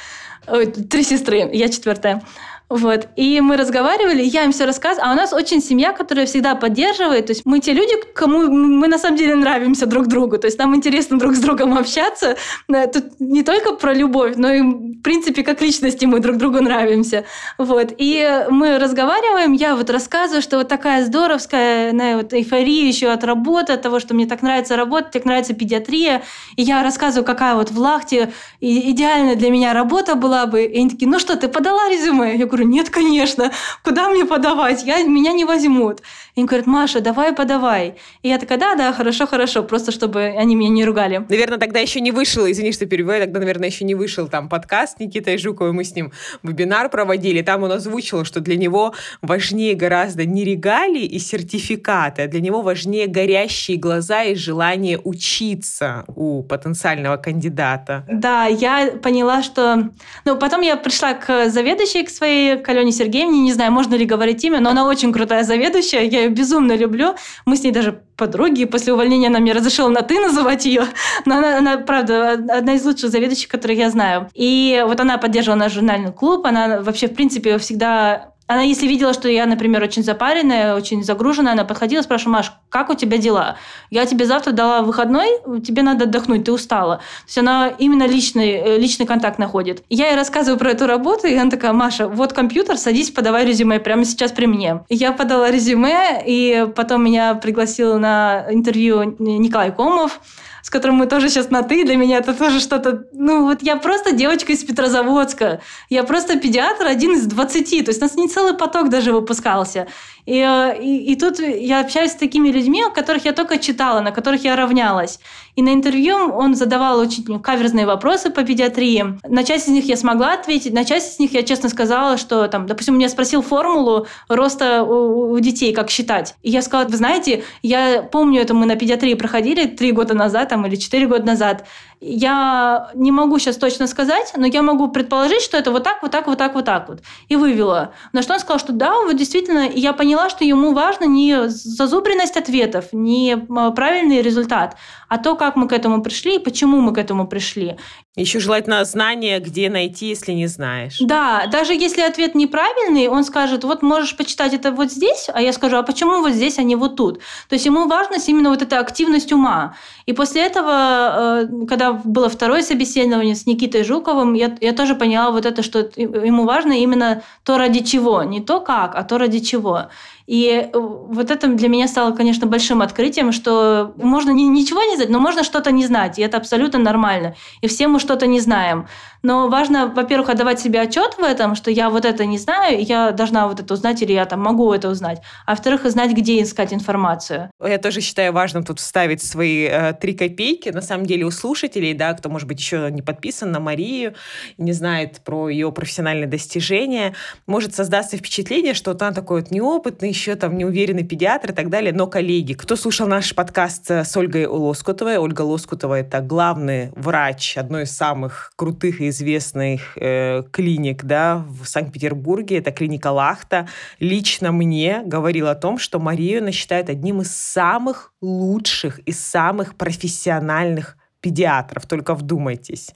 Ой, три сестры, я четвертая. Вот. И мы разговаривали, я им все рассказывала. А у нас очень семья, которая всегда поддерживает. То есть мы те люди, кому мы на самом деле нравимся друг другу. То есть нам интересно друг с другом общаться. Тут не только про любовь, но и, в принципе, как личности мы друг другу нравимся. Вот. И мы разговариваем, я вот рассказываю, что вот такая здоровская на, вот, эйфория еще от работы, от того, что мне так нравится работать, так нравится педиатрия. И я рассказываю, какая вот в Лахте идеальная для меня работа была бы. И они такие, ну что, ты подала резюме? Я говорю, говорю, нет, конечно, куда мне подавать? Я, меня не возьмут. И они говорят, Маша, давай подавай. И я такая, да, да, хорошо, хорошо, просто чтобы они меня не ругали. Наверное, тогда еще не вышел, извини, что перебиваю, тогда, наверное, еще не вышел там подкаст Никитой Жуковой, мы с ним вебинар проводили, там он озвучил, что для него важнее гораздо не регалии и сертификаты, а для него важнее горящие глаза и желание учиться у потенциального кандидата. Да, я поняла, что... Ну, потом я пришла к заведующей, к своей к Алене Сергеевне, не знаю, можно ли говорить имя, но она очень крутая заведующая, я ее безумно люблю. Мы с ней даже подруги, после увольнения она мне разрешила на «ты» называть ее, *laughs* но она, она, правда, одна из лучших заведующих, которых я знаю. И вот она поддерживала наш журнальный клуб, она вообще, в принципе, всегда она, если видела, что я, например, очень запаренная, очень загруженная, она подходила, спрашивала, Маш, как у тебя дела? Я тебе завтра дала выходной, тебе надо отдохнуть, ты устала. То есть она именно личный, э, личный контакт находит. Я ей рассказываю про эту работу, и она такая, Маша, вот компьютер, садись, подавай резюме прямо сейчас при мне. Я подала резюме, и потом меня пригласил на интервью Николай Комов, с которым мы тоже сейчас на «ты». Для меня это тоже что-то... Ну, вот я просто девочка из Петрозаводска. Я просто педиатр один из 20. То есть у нас не целый поток даже выпускался. И, э, и, и тут я общаюсь с такими людьми, о которых я только читала, на которых я равнялась. И на интервью он задавал очень каверзные вопросы по педиатрии. На часть из них я смогла ответить, на часть из них я честно сказала, что, там, допустим, меня спросил формулу роста у, у детей, как считать. И я сказала, вы знаете, я помню это мы на педиатрии проходили три года назад там, или четыре года назад. Я не могу сейчас точно сказать, но я могу предположить, что это вот так, вот так, вот так, вот так вот. И вывела. На что он сказал, что да, вот действительно, я поняла, что ему важно не зазубренность ответов, не а, правильный результат, а то, как мы к этому пришли и почему мы к этому пришли. Еще желательно знание, где найти, если не знаешь. Да, даже если ответ неправильный, он скажет, вот можешь почитать это вот здесь, а я скажу, а почему вот здесь, а не вот тут? То есть ему важность именно вот эта активность ума. И после этого, э, когда было второе собеседование с Никитой Жуковым, я, я тоже поняла вот это, что ему важно именно то, ради чего. Не то как, а то, ради чего. И э, вот это для меня стало, конечно, большим открытием, что можно ничего не знать, но можно что-то не знать, и это абсолютно нормально. И все мы что-то не знаем. Но важно, во-первых, отдавать себе отчет в этом, что я вот это не знаю, я должна вот это узнать, или я там могу это узнать. А во-вторых, знать, где искать информацию. Я тоже считаю важным тут вставить свои э, три копейки. На самом деле у слушателей, да, кто, может быть, еще не подписан на Марию, не знает про ее профессиональные достижения, может создаться впечатление, что вот она такой вот неопытный, еще там неуверенный педиатр и так далее. Но, коллеги, кто слушал наш подкаст с Ольгой Лоскутовой, Ольга Лоскутова – это главный врач одной из самых крутых и известных э, клиник да, в Санкт-Петербурге, это клиника Лахта, лично мне говорил о том, что Марию она считает одним из самых лучших и самых профессиональных педиатров, только вдумайтесь.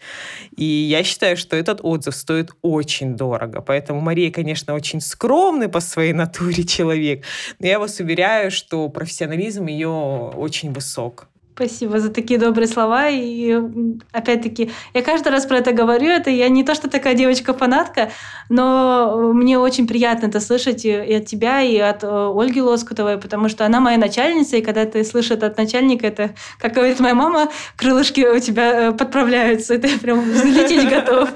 И я считаю, что этот отзыв стоит очень дорого. Поэтому Мария, конечно, очень скромный по своей натуре *laughs* человек, но я вас уверяю, что профессионализм ее очень высок. Спасибо за такие добрые слова. И опять-таки, я каждый раз про это говорю. Это я не то, что такая девочка-фанатка, но мне очень приятно это слышать и от тебя, и от э, Ольги Лоскутовой, потому что она моя начальница, и когда ты слышишь от начальника, это, как говорит моя мама, крылышки у тебя э, подправляются, и ты прям взлететь готов.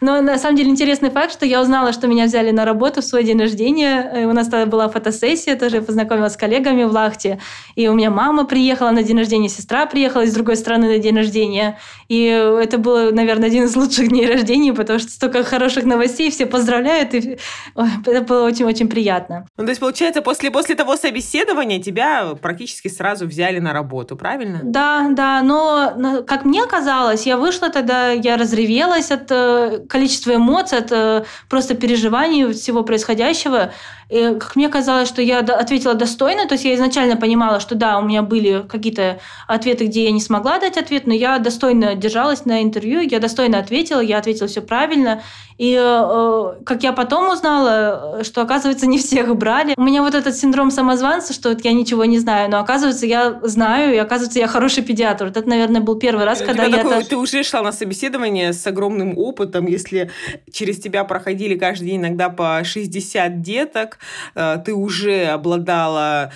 Но на самом деле интересный факт, что я узнала, что меня взяли на работу в свой день рождения. У нас тогда была фотосессия, тоже познакомилась с коллегами в Лахте, и у меня мама приехала на день рождения, сестра приехала из другой страны на день рождения. И это было, наверное, один из лучших дней рождения, потому что столько хороших новостей, все поздравляют, и Ой, это было очень-очень приятно. Ну, то есть, получается, после, после того собеседования тебя практически сразу взяли на работу, правильно? Да, да, но, как мне казалось, я вышла тогда, я разревелась от э, количества эмоций, от э, просто переживаний всего происходящего. И, как мне казалось, что я ответила достойно, то есть я изначально понимала, что да, у меня были какие-то ответы, где я не смогла дать ответ, но я достойно держалась на интервью, я достойно ответила, я ответила все правильно. И э, как я потом узнала, что, оказывается, не всех брали. У меня вот этот синдром самозванца, что вот я ничего не знаю, но, оказывается, я знаю, и, оказывается, я хороший педиатр. Вот это, наверное, был первый раз, когда я... Такой, это... Ты уже шла на собеседование с огромным опытом, если через тебя проходили каждый день иногда по 60 деток, Э, ты уже обладала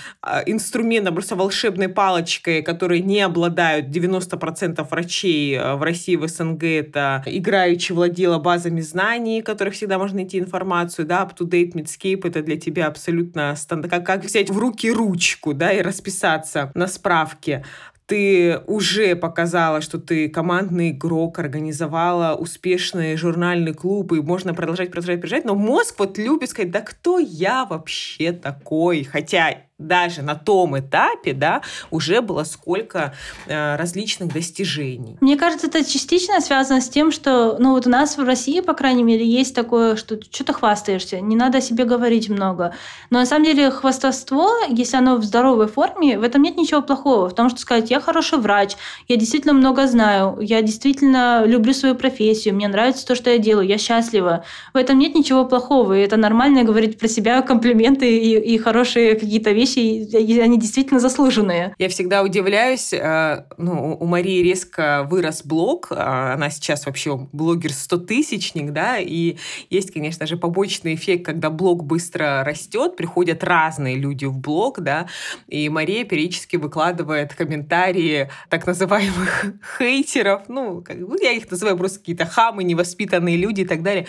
инструментом, просто волшебной палочкой, которой не обладают 90% врачей э, в России, в СНГ. Это играючи владела базами знаний, которых всегда можно найти информацию. Да, up-to-date Medscape — это для тебя абсолютно стандарт. Как, как взять в руки ручку, да, и расписаться на справке ты уже показала, что ты командный игрок, организовала успешный журнальный клуб, и можно продолжать, продолжать, продолжать, но мозг вот любит сказать, да кто я вообще такой? Хотя даже на том этапе, да, уже было сколько э, различных достижений. Мне кажется, это частично связано с тем, что, ну вот у нас в России, по крайней мере, есть такое, что что-то хвастаешься, не надо о себе говорить много. Но на самом деле хвастовство, если оно в здоровой форме, в этом нет ничего плохого. В том, что сказать, я хороший врач, я действительно много знаю, я действительно люблю свою профессию, мне нравится то, что я делаю, я счастлива. В этом нет ничего плохого, и это нормально говорить про себя комплименты и, и хорошие какие-то вещи, вещи, они действительно заслуженные. Я всегда удивляюсь, э, ну, у Марии резко вырос блог, а она сейчас вообще блогер 100 тысячник, да, и есть, конечно же, побочный эффект, когда блог быстро растет, приходят разные люди в блог, да, и Мария периодически выкладывает комментарии так называемых *laughs* хейтеров, ну, ну я их называю просто какие-то хамы, невоспитанные люди и так далее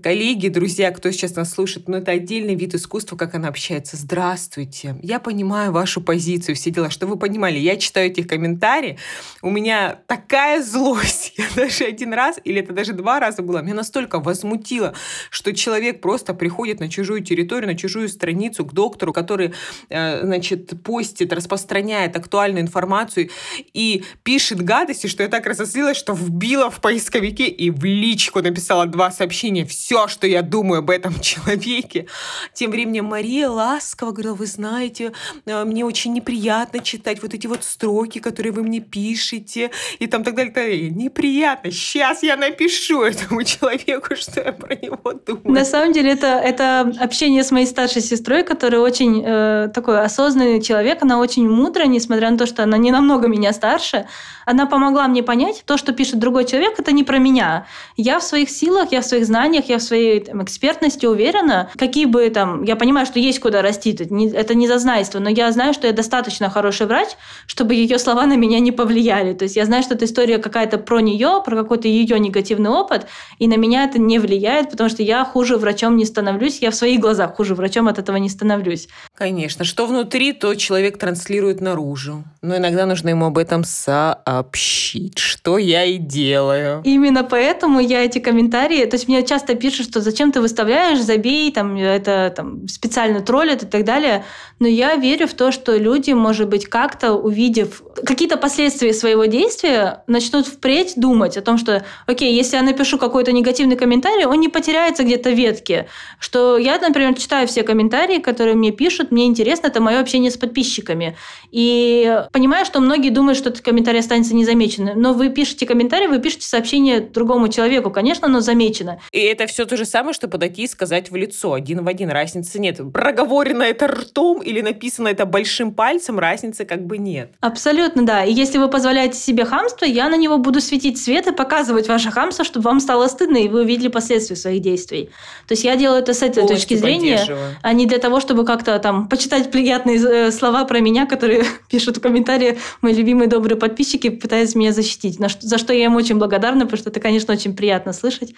коллеги, друзья, кто сейчас нас слушает, ну, это отдельный вид искусства, как она общается. Здравствуйте, я понимаю вашу позицию, все дела, что вы понимали. Я читаю этих комментарии, у меня такая злость. *laughs* Я даже один раз, или это даже два раза было, меня настолько возмутило, что человек просто приходит на чужую территорию, на чужую страницу к доктору, который, э, значит, постит, распространяет актуальную информацию и пишет гадости, что я так разозлилась, что вбила в поисковике и в личку написала два сообщения все, что я думаю об этом *laughs* человеке. Тем временем Мария ласково говорила, вы знаете, э, мне очень неприятно читать вот эти вот строки, которые вы мне пишете, и там так далее, так далее. Неприятно. Сейчас я напишу этому *laughs* человеку, что я про него думаю. На самом деле это, это общение с моей старшей сестрой, которая очень э, такой осознанный человек, она очень мудрая, несмотря на то, что она не намного меня старше. Она помогла мне понять, то, что пишет другой человек, это не про меня. Я в своих силах, я в своих знаниях, я в своей там, экспертности уверена. Какие бы там... Я понимаю, что есть куда расти, это не, это не зазнайство, но я знаю, что я достаточно хороший врач, чтобы ее слова на меня не повлияли. То есть я знаю, что эта история какая-то про нее, про какой-то ее негативный опыт, и на меня это не влияет, потому что я хуже врачом не становлюсь, я в своих глазах хуже врачом от этого не становлюсь. Конечно. Что внутри, то человек транслирует наружу. Но иногда нужно ему об этом сообщить, что я и делаю. Именно поэтому я эти комментарии, то есть мне часто пишут, что зачем ты выставляешь, забей, там, это там, специально троллят и так далее. Но я верю в то, что люди, может быть, как-то увидев какие-то последствия своего действия, начнут впредь думать о том, что, окей, если я напишу какой-то негативный комментарий, он не потеряется где-то в ветке. Что я, например, читаю все комментарии, которые мне пишут, мне интересно, это мое общение с подписчиками. И понимаю, что многие думают, что этот комментарий останется незамеченным, но вы пишете комментарий, вы пишете сообщение другому человеку, конечно, оно замечено. И это все то же самое, что подойти и сказать в лицо. Один в один. Разницы нет. Проговорено это ртом или написано это большим пальцем, разницы как бы нет. Абсолютно, да. И если вы позволяете себе хамство, я на него буду светить свет и показывать ваше хамство, чтобы вам стало стыдно, и вы увидели последствия своих действий. То есть я делаю это с этой Полностью точки зрения, а не для того, чтобы как-то там почитать приятные э, слова про меня, которые *laughs* пишут в комментарии мои любимые добрые подписчики, пытаясь меня защитить. За что я им очень благодарна, потому что это, конечно, очень приятно слышать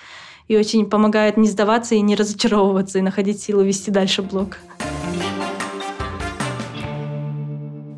и очень помогает не сдаваться и не разочаровываться, и находить силы вести дальше блог.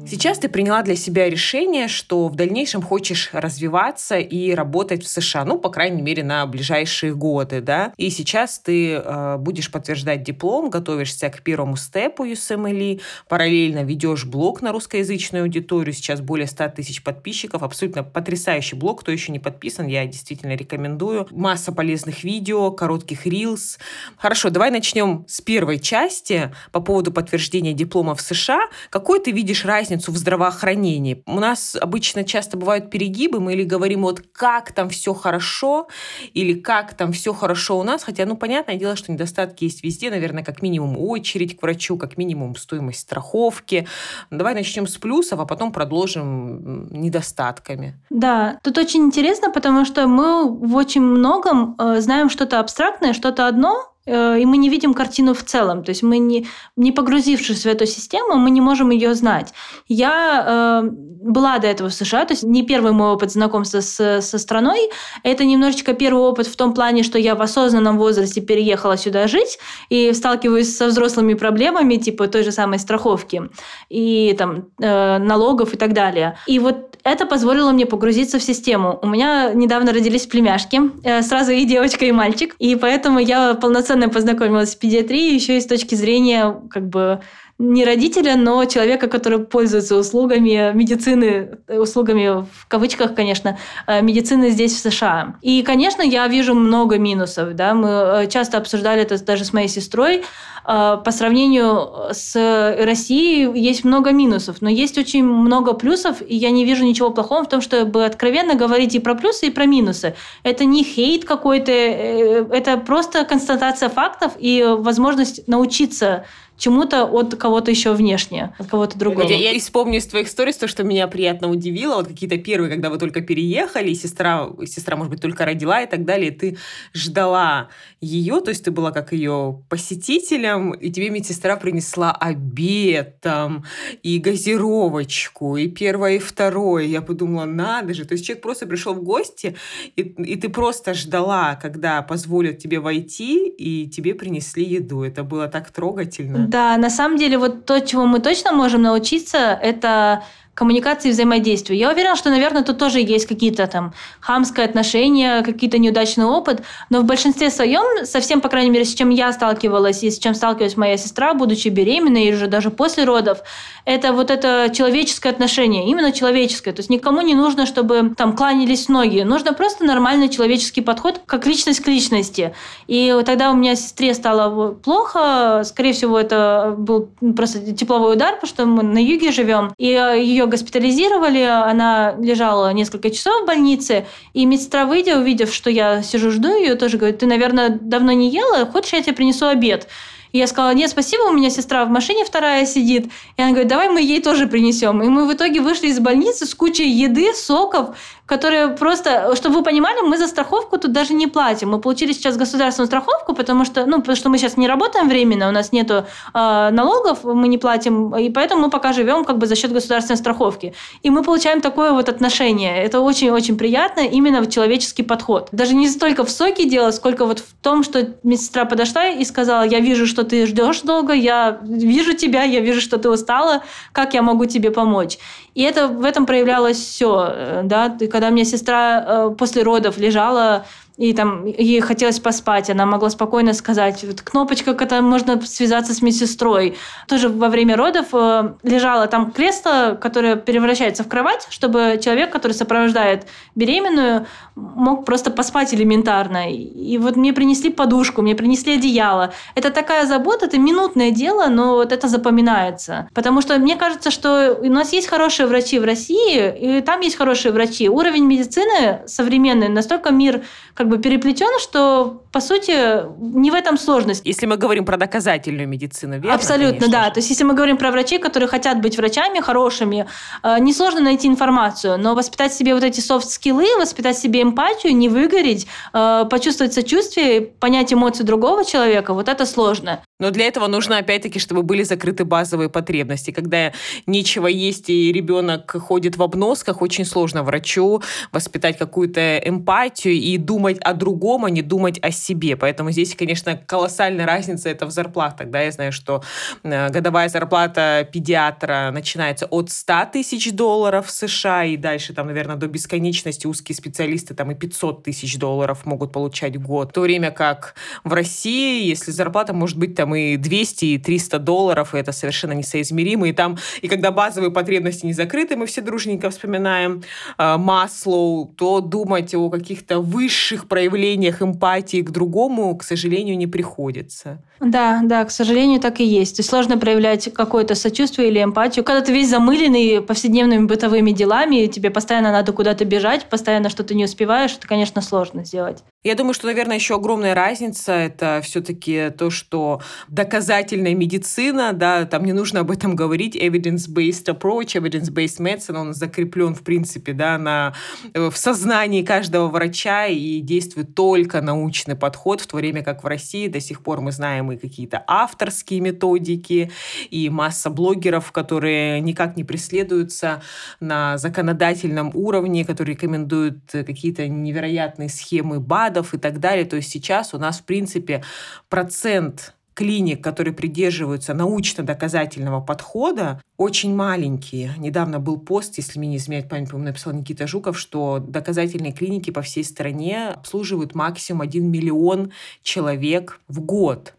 Сейчас ты приняла для себя решение, что в дальнейшем хочешь развиваться и работать в США, ну, по крайней мере, на ближайшие годы, да. И сейчас ты э, будешь подтверждать диплом, готовишься к первому степу USMLE, параллельно ведешь блог на русскоязычную аудиторию, сейчас более 100 тысяч подписчиков, абсолютно потрясающий блог, кто еще не подписан, я действительно рекомендую. Масса полезных видео, коротких рилс. Хорошо, давай начнем с первой части по поводу подтверждения диплома в США. Какой ты видишь разницу разницу в здравоохранении. У нас обычно часто бывают перегибы, мы или говорим вот как там все хорошо, или как там все хорошо у нас, хотя, ну, понятное дело, что недостатки есть везде, наверное, как минимум очередь к врачу, как минимум стоимость страховки. Давай начнем с плюсов, а потом продолжим недостатками. Да, тут очень интересно, потому что мы в очень многом э, знаем что-то абстрактное, что-то одно, и мы не видим картину в целом. То есть мы не, не погрузившись в эту систему, мы не можем ее знать. Я э, была до этого в США, то есть не первый мой опыт знакомства с, со страной. Это немножечко первый опыт в том плане, что я в осознанном возрасте переехала сюда жить и сталкиваюсь со взрослыми проблемами, типа той же самой страховки и там э, налогов и так далее. И вот это позволило мне погрузиться в систему. У меня недавно родились племяшки, э, сразу и девочка, и мальчик, и поэтому я полноценно полноценно познакомилась с педиатрией еще и с точки зрения как бы не родителя, но человека, который пользуется услугами медицины, услугами в кавычках, конечно, э, медицины здесь, в США. И, конечно, я вижу много минусов. Да? Мы э, часто обсуждали это даже с моей сестрой. Э, по сравнению с Россией есть много минусов, но есть очень много плюсов, и я не вижу ничего плохого в том, чтобы откровенно говорить и про плюсы, и про минусы. Это не хейт какой-то, это просто констатация фактов и возможность научиться чему-то от кого-то еще внешне, от кого-то другого. Я, я вспомню из твоих сторис то, что меня приятно удивило. Вот какие-то первые, когда вы только переехали, и сестра, сестра, может быть, только родила и так далее, и ты ждала ее, то есть ты была как ее посетителем, и тебе медсестра принесла обед там, и газировочку, и первое, и второе. Я подумала, надо же. То есть человек просто пришел в гости, и, и ты просто ждала, когда позволят тебе войти, и тебе принесли еду. Это было так трогательно. Да, на самом деле вот то, чего мы точно можем научиться, это коммуникации и взаимодействию. Я уверена, что, наверное, тут тоже есть какие-то там хамское отношение, какие-то неудачный опыт, но в большинстве своем, совсем, по крайней мере, с чем я сталкивалась и с чем сталкивалась моя сестра, будучи беременной или уже даже после родов, это вот это человеческое отношение, именно человеческое. То есть никому не нужно, чтобы там кланялись ноги. Нужно просто нормальный человеческий подход, как личность к личности. И тогда у меня сестре стало плохо. Скорее всего, это был просто тепловой удар, потому что мы на юге живем. И ее госпитализировали, она лежала несколько часов в больнице, и медсестра, выйдя, увидев, что я сижу, жду ее, тоже говорит, ты, наверное, давно не ела, хочешь, я тебе принесу обед? И я сказала, нет, спасибо, у меня сестра в машине вторая сидит. И она говорит, давай мы ей тоже принесем. И мы в итоге вышли из больницы с кучей еды, соков, которые просто, чтобы вы понимали, мы за страховку тут даже не платим. Мы получили сейчас государственную страховку, потому что, ну, потому что мы сейчас не работаем временно, у нас нету э, налогов, мы не платим, и поэтому мы пока живем как бы за счет государственной страховки. И мы получаем такое вот отношение. Это очень-очень приятно, именно в человеческий подход. Даже не столько в соке дело, сколько вот в том, что медсестра подошла и сказала, я вижу, что ты ждешь долго, я вижу тебя, я вижу, что ты устала, как я могу тебе помочь. И это в этом проявлялось все, э, да, когда у меня сестра э, после родов лежала и там ей хотелось поспать, она могла спокойно сказать, вот кнопочка, когда можно связаться с медсестрой. Тоже во время родов э, лежало там кресло, которое превращается в кровать, чтобы человек, который сопровождает беременную, мог просто поспать элементарно. И вот мне принесли подушку, мне принесли одеяло. Это такая забота, это минутное дело, но вот это запоминается. Потому что мне кажется, что у нас есть хорошие врачи в России, и там есть хорошие врачи. Уровень медицины современный, настолько мир как как бы переплетен, что, по сути, не в этом сложность. Если мы говорим про доказательную медицину, верно? Абсолютно, да. Же. То есть, если мы говорим про врачей, которые хотят быть врачами хорошими, э, несложно найти информацию, но воспитать себе вот эти софт-скиллы, воспитать себе эмпатию, не выгореть, э, почувствовать сочувствие, понять эмоции другого человека, вот это сложно. Но для этого нужно, опять-таки, чтобы были закрыты базовые потребности. Когда нечего есть и ребенок ходит в обносках, очень сложно врачу воспитать какую-то эмпатию и думать о другом, а не думать о себе. Поэтому здесь, конечно, колоссальная разница это в зарплатах. Да? Я знаю, что э, годовая зарплата педиатра начинается от 100 тысяч долларов в США и дальше там, наверное, до бесконечности узкие специалисты там и 500 тысяч долларов могут получать в год. В то время как в России, если зарплата может быть там там и 200, и 300 долларов, и это совершенно несоизмеримо. И там, и когда базовые потребности не закрыты, мы все дружненько вспоминаем э, Маслоу, то думать о каких-то высших проявлениях эмпатии к другому, к сожалению, не приходится. Да, да, к сожалению, так и есть. То есть сложно проявлять какое-то сочувствие или эмпатию. Когда ты весь замыленный повседневными бытовыми делами, тебе постоянно надо куда-то бежать, постоянно что-то не успеваешь, это, конечно, сложно сделать. Я думаю, что, наверное, еще огромная разница это все-таки то, что доказательная медицина, да, там не нужно об этом говорить, evidence-based approach, evidence-based medicine, он закреплен, в принципе, да, на, э, в сознании каждого врача и действует только научный подход, в то время как в России до сих пор мы знаем и какие-то авторские методики, и масса блогеров, которые никак не преследуются на законодательном уровне, которые рекомендуют какие-то невероятные схемы БАДов и так далее. То есть сейчас у нас, в принципе, процент клиник, которые придерживаются научно-доказательного подхода, очень маленькие. Недавно был пост, если мне не изменяет память, по-моему, написал Никита Жуков, что доказательные клиники по всей стране обслуживают максимум 1 миллион человек в год.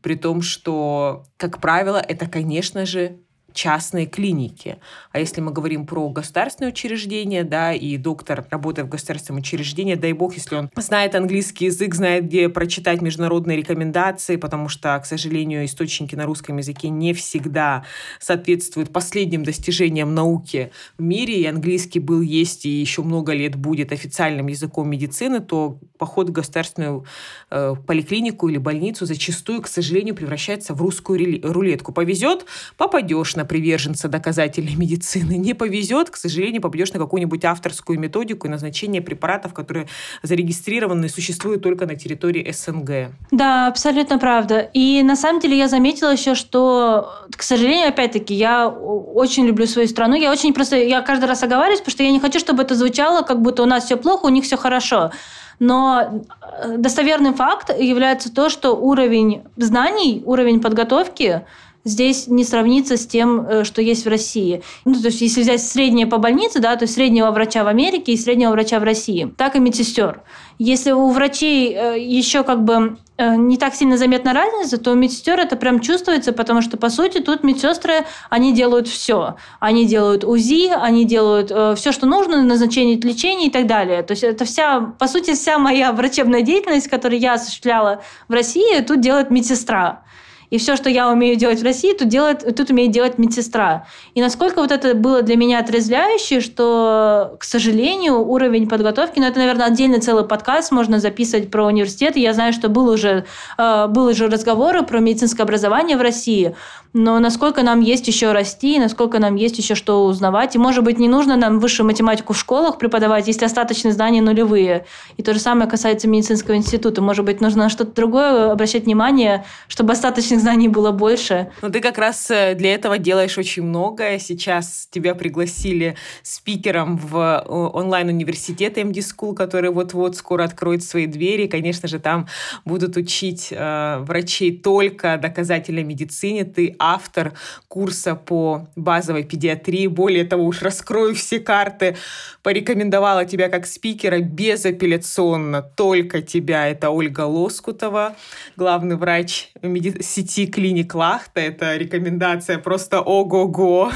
При том, что, как правило, это, конечно же, частные клиники. А если мы говорим про государственные учреждения, да, и доктор, работая в государственном учреждении, дай бог, если он знает английский язык, знает, где прочитать международные рекомендации, потому что, к сожалению, источники на русском языке не всегда соответствуют последним достижениям науки в мире, и английский был, есть и еще много лет будет официальным языком медицины, то поход в государственную э, поликлинику или больницу зачастую, к сожалению, превращается в русскую рулетку. Повезет, попадешь на приверженца доказательной медицины. Не повезет, к сожалению, попадешь на какую-нибудь авторскую методику и назначение препаратов, которые зарегистрированы и существуют только на территории СНГ. Да, абсолютно правда. И на самом деле я заметила еще, что, к сожалению, опять-таки, я очень люблю свою страну. Я очень просто, я каждый раз оговариваюсь, потому что я не хочу, чтобы это звучало, как будто у нас все плохо, у них все хорошо. Но э, достоверным факт является то, что уровень знаний, уровень подготовки здесь не сравнится с тем, э, что есть в России. Ну, то есть, если взять среднее по больнице, да, то есть среднего врача в Америке и среднего врача в России, так и медсестер. Если у врачей э, еще как бы э, не так сильно заметна разница, то у медсестер это прям чувствуется, потому что, по сути, тут медсестры, они делают все. Они делают УЗИ, они делают все, что нужно, назначение лечения и так далее. То есть это вся, по сути, вся моя врачебная деятельность, которую я осуществляла в России, тут делает медсестра. И все, что я умею делать в России, тут, делает, тут умеет делать медсестра. И насколько вот это было для меня отрезвляюще, что, к сожалению, уровень подготовки, ну, это, наверное, отдельный целый подкаст можно записывать про университет. Я знаю, что был уже, э, был уже разговоры про медицинское образование в России, но насколько нам есть еще расти, насколько нам есть еще что узнавать. И, может быть, не нужно нам высшую математику в школах преподавать, если остаточные знания нулевые. И то же самое касается медицинского института. Может быть, нужно на что-то другое обращать внимание, чтобы остаточных знаний было больше. Но ты как раз э, для этого делаешь очень многое. Сейчас тебя пригласили спикером в э, онлайн-университет MD School, который вот-вот скоро откроет свои двери. Конечно же, там будут учить э, врачей только доказательной медицине. Ты автор курса по базовой педиатрии. Более того, уж раскрою все карты. Порекомендовала тебя как спикера безапелляционно только тебя. Это Ольга Лоскутова, главный врач сети клиник Лахта. Это рекомендация просто ого-го.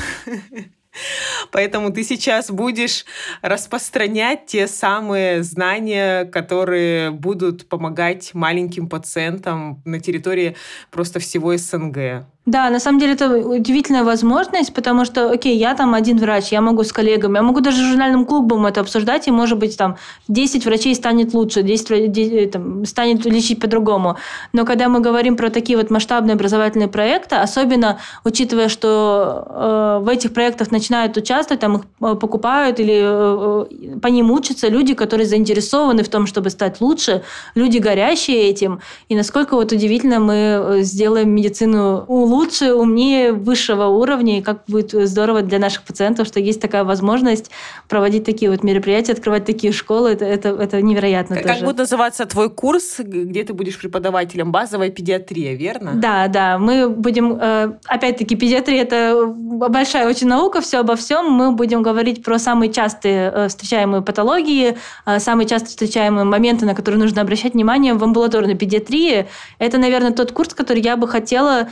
Поэтому ты сейчас будешь распространять те самые знания, которые будут помогать маленьким пациентам на территории просто всего СНГ. Да, на самом деле это удивительная возможность, потому что, окей, я там один врач, я могу с коллегами, я могу даже с журнальным клубом это обсуждать, и, может быть, там 10 врачей станет лучше, 10, 10 там, станет лечить по-другому. Но когда мы говорим про такие вот масштабные образовательные проекты, особенно учитывая, что э, в этих проектах начинают участвовать, там их э, покупают или э, по ним учатся люди, которые заинтересованы в том, чтобы стать лучше, люди горящие этим, и насколько вот удивительно мы э, сделаем медицину лучше, умнее, высшего уровня, и как будет здорово для наших пациентов, что есть такая возможность проводить такие вот мероприятия, открывать такие школы, это, это, это невероятно Как тоже. будет называться твой курс, где ты будешь преподавателем? Базовая педиатрия, верно? Да, да, мы будем, э, опять-таки, педиатрия – это большая очень наука, все обо всем, мы будем говорить про самые частые э, встречаемые патологии, э, самые часто встречаемые моменты, на которые нужно обращать внимание в амбулаторной педиатрии. Это, наверное, тот курс, который я бы хотела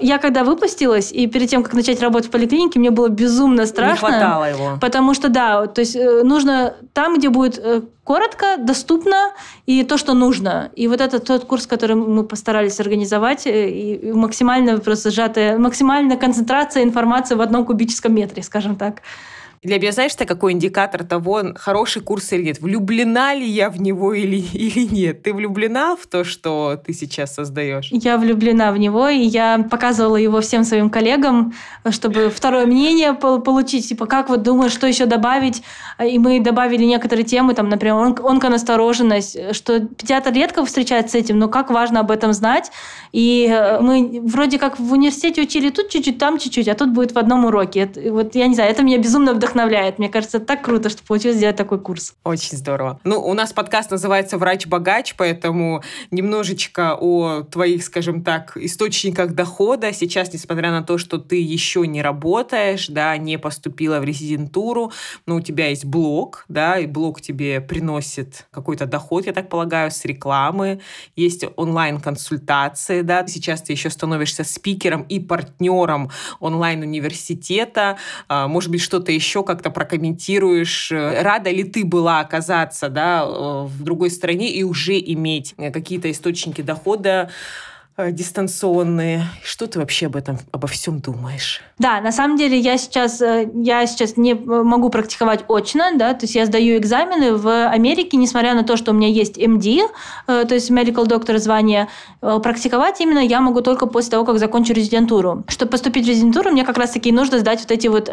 я когда выпустилась, и перед тем, как начать работать в поликлинике, мне было безумно страшно. Не хватало его. Потому что, да, то есть э, нужно там, где будет э, коротко, доступно и то, что нужно. И вот это тот курс, который мы постарались организовать, и максимально просто сжатая, максимальная концентрация информации в одном кубическом метре, скажем так. Для меня, знаешь, это какой индикатор того, хороший курс или нет? Влюблена ли я в него или, *laughs* или нет? Ты влюблена в то, что ты сейчас создаешь? Я влюблена в него, и я показывала его всем своим коллегам, чтобы второе мнение получить. Типа, как вот думаешь, что еще добавить? И мы добавили некоторые темы, там, например, онконастороженность, что педиатр редко встречается с этим, но как важно об этом знать. И э, мы вроде как в университете учили тут чуть-чуть, там чуть-чуть, а тут будет в одном уроке. Это, вот я не знаю, это меня безумно вдохновляет вдохновляет. Мне кажется, так круто, что получилось сделать такой курс. Очень здорово. Ну, у нас подкаст называется «Врач-богач», поэтому немножечко о твоих, скажем так, источниках дохода. Сейчас, несмотря на то, что ты еще не работаешь, да, не поступила в резидентуру, но у тебя есть блог, да, и блог тебе приносит какой-то доход, я так полагаю, с рекламы. Есть онлайн-консультации, да. Сейчас ты еще становишься спикером и партнером онлайн-университета. А, может быть, что-то еще еще как-то прокомментируешь, э, рада ли ты была оказаться да, э, в другой стране и уже иметь э, какие-то источники дохода дистанционные. Что ты вообще об этом, обо всем думаешь? Да, на самом деле я сейчас, э, я сейчас не могу практиковать очно, да, то есть я сдаю экзамены в Америке, несмотря на то, что у меня есть MD, э, то есть medical doctor звание, практиковать именно я могу только после того, как закончу резидентуру. Чтобы поступить в резидентуру, мне как раз-таки нужно сдать вот эти вот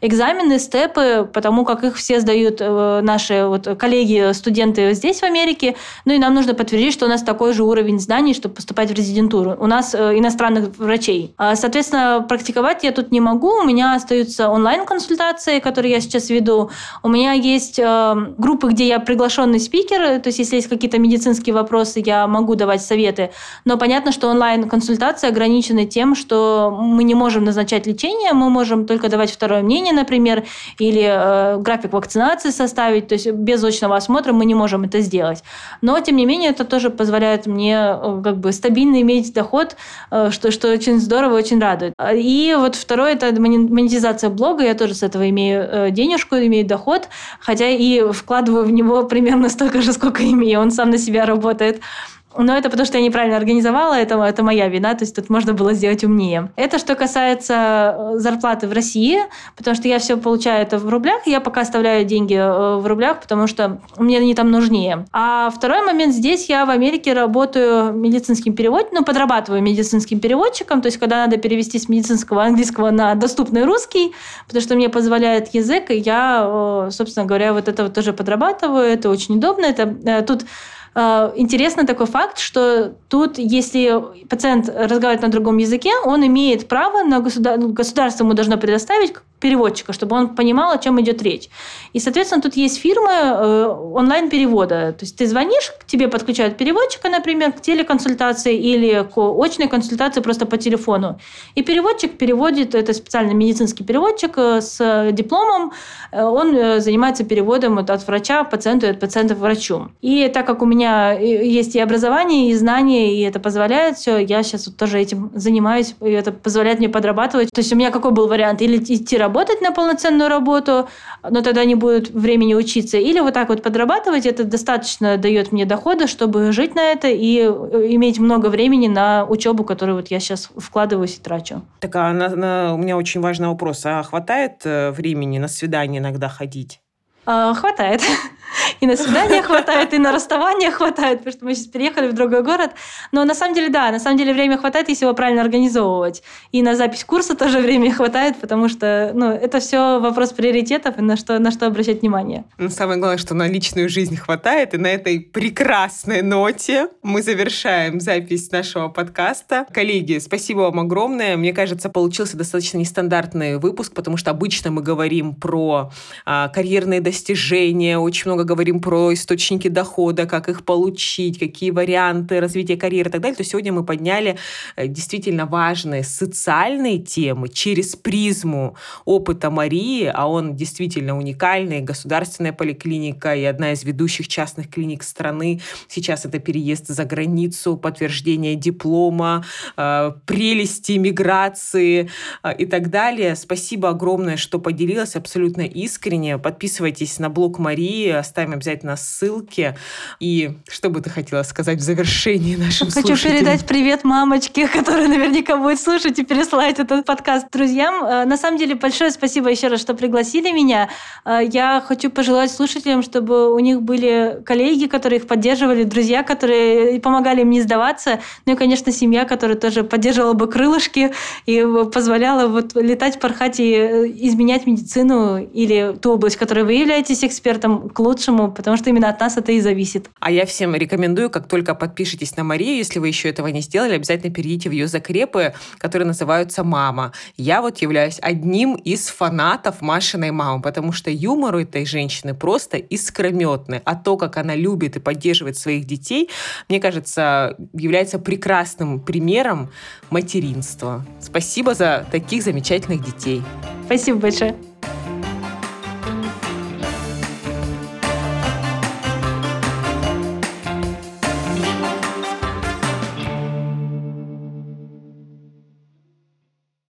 экзамены, степы, потому как их все сдают наши вот коллеги, студенты здесь, в Америке, ну и нам нужно подтвердить, что у нас такой же уровень знаний, чтобы поступать в резидентуру резидентуру. У нас э, иностранных врачей. А, соответственно, практиковать я тут не могу. У меня остаются онлайн-консультации, которые я сейчас веду. У меня есть э, группы, где я приглашенный спикер. То есть, если есть какие-то медицинские вопросы, я могу давать советы. Но понятно, что онлайн-консультации ограничены тем, что мы не можем назначать лечение, мы можем только давать второе мнение, например, или э, график вакцинации составить. То есть, без очного осмотра мы не можем это сделать. Но, тем не менее, это тоже позволяет мне как бы стабильно стабильно иметь доход, э, что, что очень здорово, очень радует. И вот второе – это монетизация блога. Я тоже с этого имею э, денежку, имею доход, хотя и вкладываю в него *laughs* примерно столько же, сколько имею. Он сам на себя работает. Но это потому, что я неправильно организовала, это, это моя вина, то есть тут можно было сделать умнее. Это что касается э, зарплаты в России, потому что я все получаю это в рублях, я пока оставляю деньги э, в рублях, потому что мне они там нужнее. А второй момент, здесь я в Америке работаю медицинским переводчиком, ну, подрабатываю медицинским переводчиком, то есть когда надо перевести с медицинского английского на доступный русский, потому что мне позволяет язык, и я, собственно говоря, вот это вот тоже подрабатываю, это очень удобно, это э, тут Э, интересный такой факт, что тут, если пациент разговаривает на другом языке, он имеет право на государ... государство ему должно предоставить переводчика, чтобы он понимал, о чем идет речь. И, соответственно, тут есть фирмы э, онлайн-перевода. То есть ты звонишь, к тебе подключают переводчика, например, к телеконсультации или к очной консультации просто по телефону. И переводчик переводит, это специальный медицинский переводчик э, с дипломом, э, он э, занимается переводом от врача пациенту и от пациента к врачу. И так как у меня есть и образование, и знания, и это позволяет все, я сейчас вот тоже этим занимаюсь, и это позволяет мне подрабатывать. То есть у меня какой был вариант? Или идти работать на полноценную работу, но тогда не будет времени учиться, или вот так вот подрабатывать, это достаточно дает мне дохода, чтобы жить на это и э, иметь много времени на учебу, которую вот я сейчас вкладываюсь и трачу. Так, а на, на, у меня очень важный вопрос. А хватает э, времени на свидание иногда ходить? А, хватает. *laughs* И на свидание хватает, и на расставание хватает, потому что мы сейчас переехали в другой город. Но на самом деле, да, на самом деле время хватает, если его правильно организовывать. И на запись курса тоже *laughs* времени хватает, потому что ну, это все вопрос приоритетов и на что, на что обращать внимание. Ну, самое главное, что на личную жизнь хватает. И на этой прекрасной ноте мы завершаем запись нашего подкаста. Коллеги, спасибо вам огромное. Мне кажется, получился достаточно нестандартный выпуск, потому что обычно мы говорим про а, карьерные достижения, очень много говорим про источники дохода, как их получить, какие варианты развития карьеры и так далее, то сегодня мы подняли э, действительно важные социальные темы через призму опыта Марии, а он действительно уникальный, государственная поликлиника и одна из ведущих частных клиник страны. Сейчас это переезд за границу, подтверждение диплома, э, прелести миграции э, и так далее. Спасибо огромное, что поделилась абсолютно искренне. Подписывайтесь на блог Марии, оставим обязательно ссылки. И что бы ты хотела сказать в завершении нашим Хочу слушателям? передать привет мамочке, *laughs* которая наверняка будет слушать и переслать этот подкаст друзьям. Э, на самом деле, большое спасибо еще раз, что пригласили меня. Э, я хочу пожелать слушателям, чтобы у них были коллеги, которые их поддерживали, друзья, которые помогали им не сдаваться. Ну и, конечно, семья, которая тоже поддерживала бы крылышки и позволяла вот летать, порхать и э, изменять медицину или ту область, в которой вы являетесь экспертом, к лучшему лучшему, потому что именно от нас это и зависит. А я всем рекомендую, как только подпишетесь на Марию, если вы еще этого не сделали, обязательно перейдите в ее закрепы, которые называются «Мама». Я вот являюсь одним из фанатов Машиной мамы, потому что юмор у этой женщины просто искрометный. А то, как она любит и поддерживает своих детей, мне кажется, является прекрасным примером материнства. Спасибо за таких замечательных детей. Спасибо большое.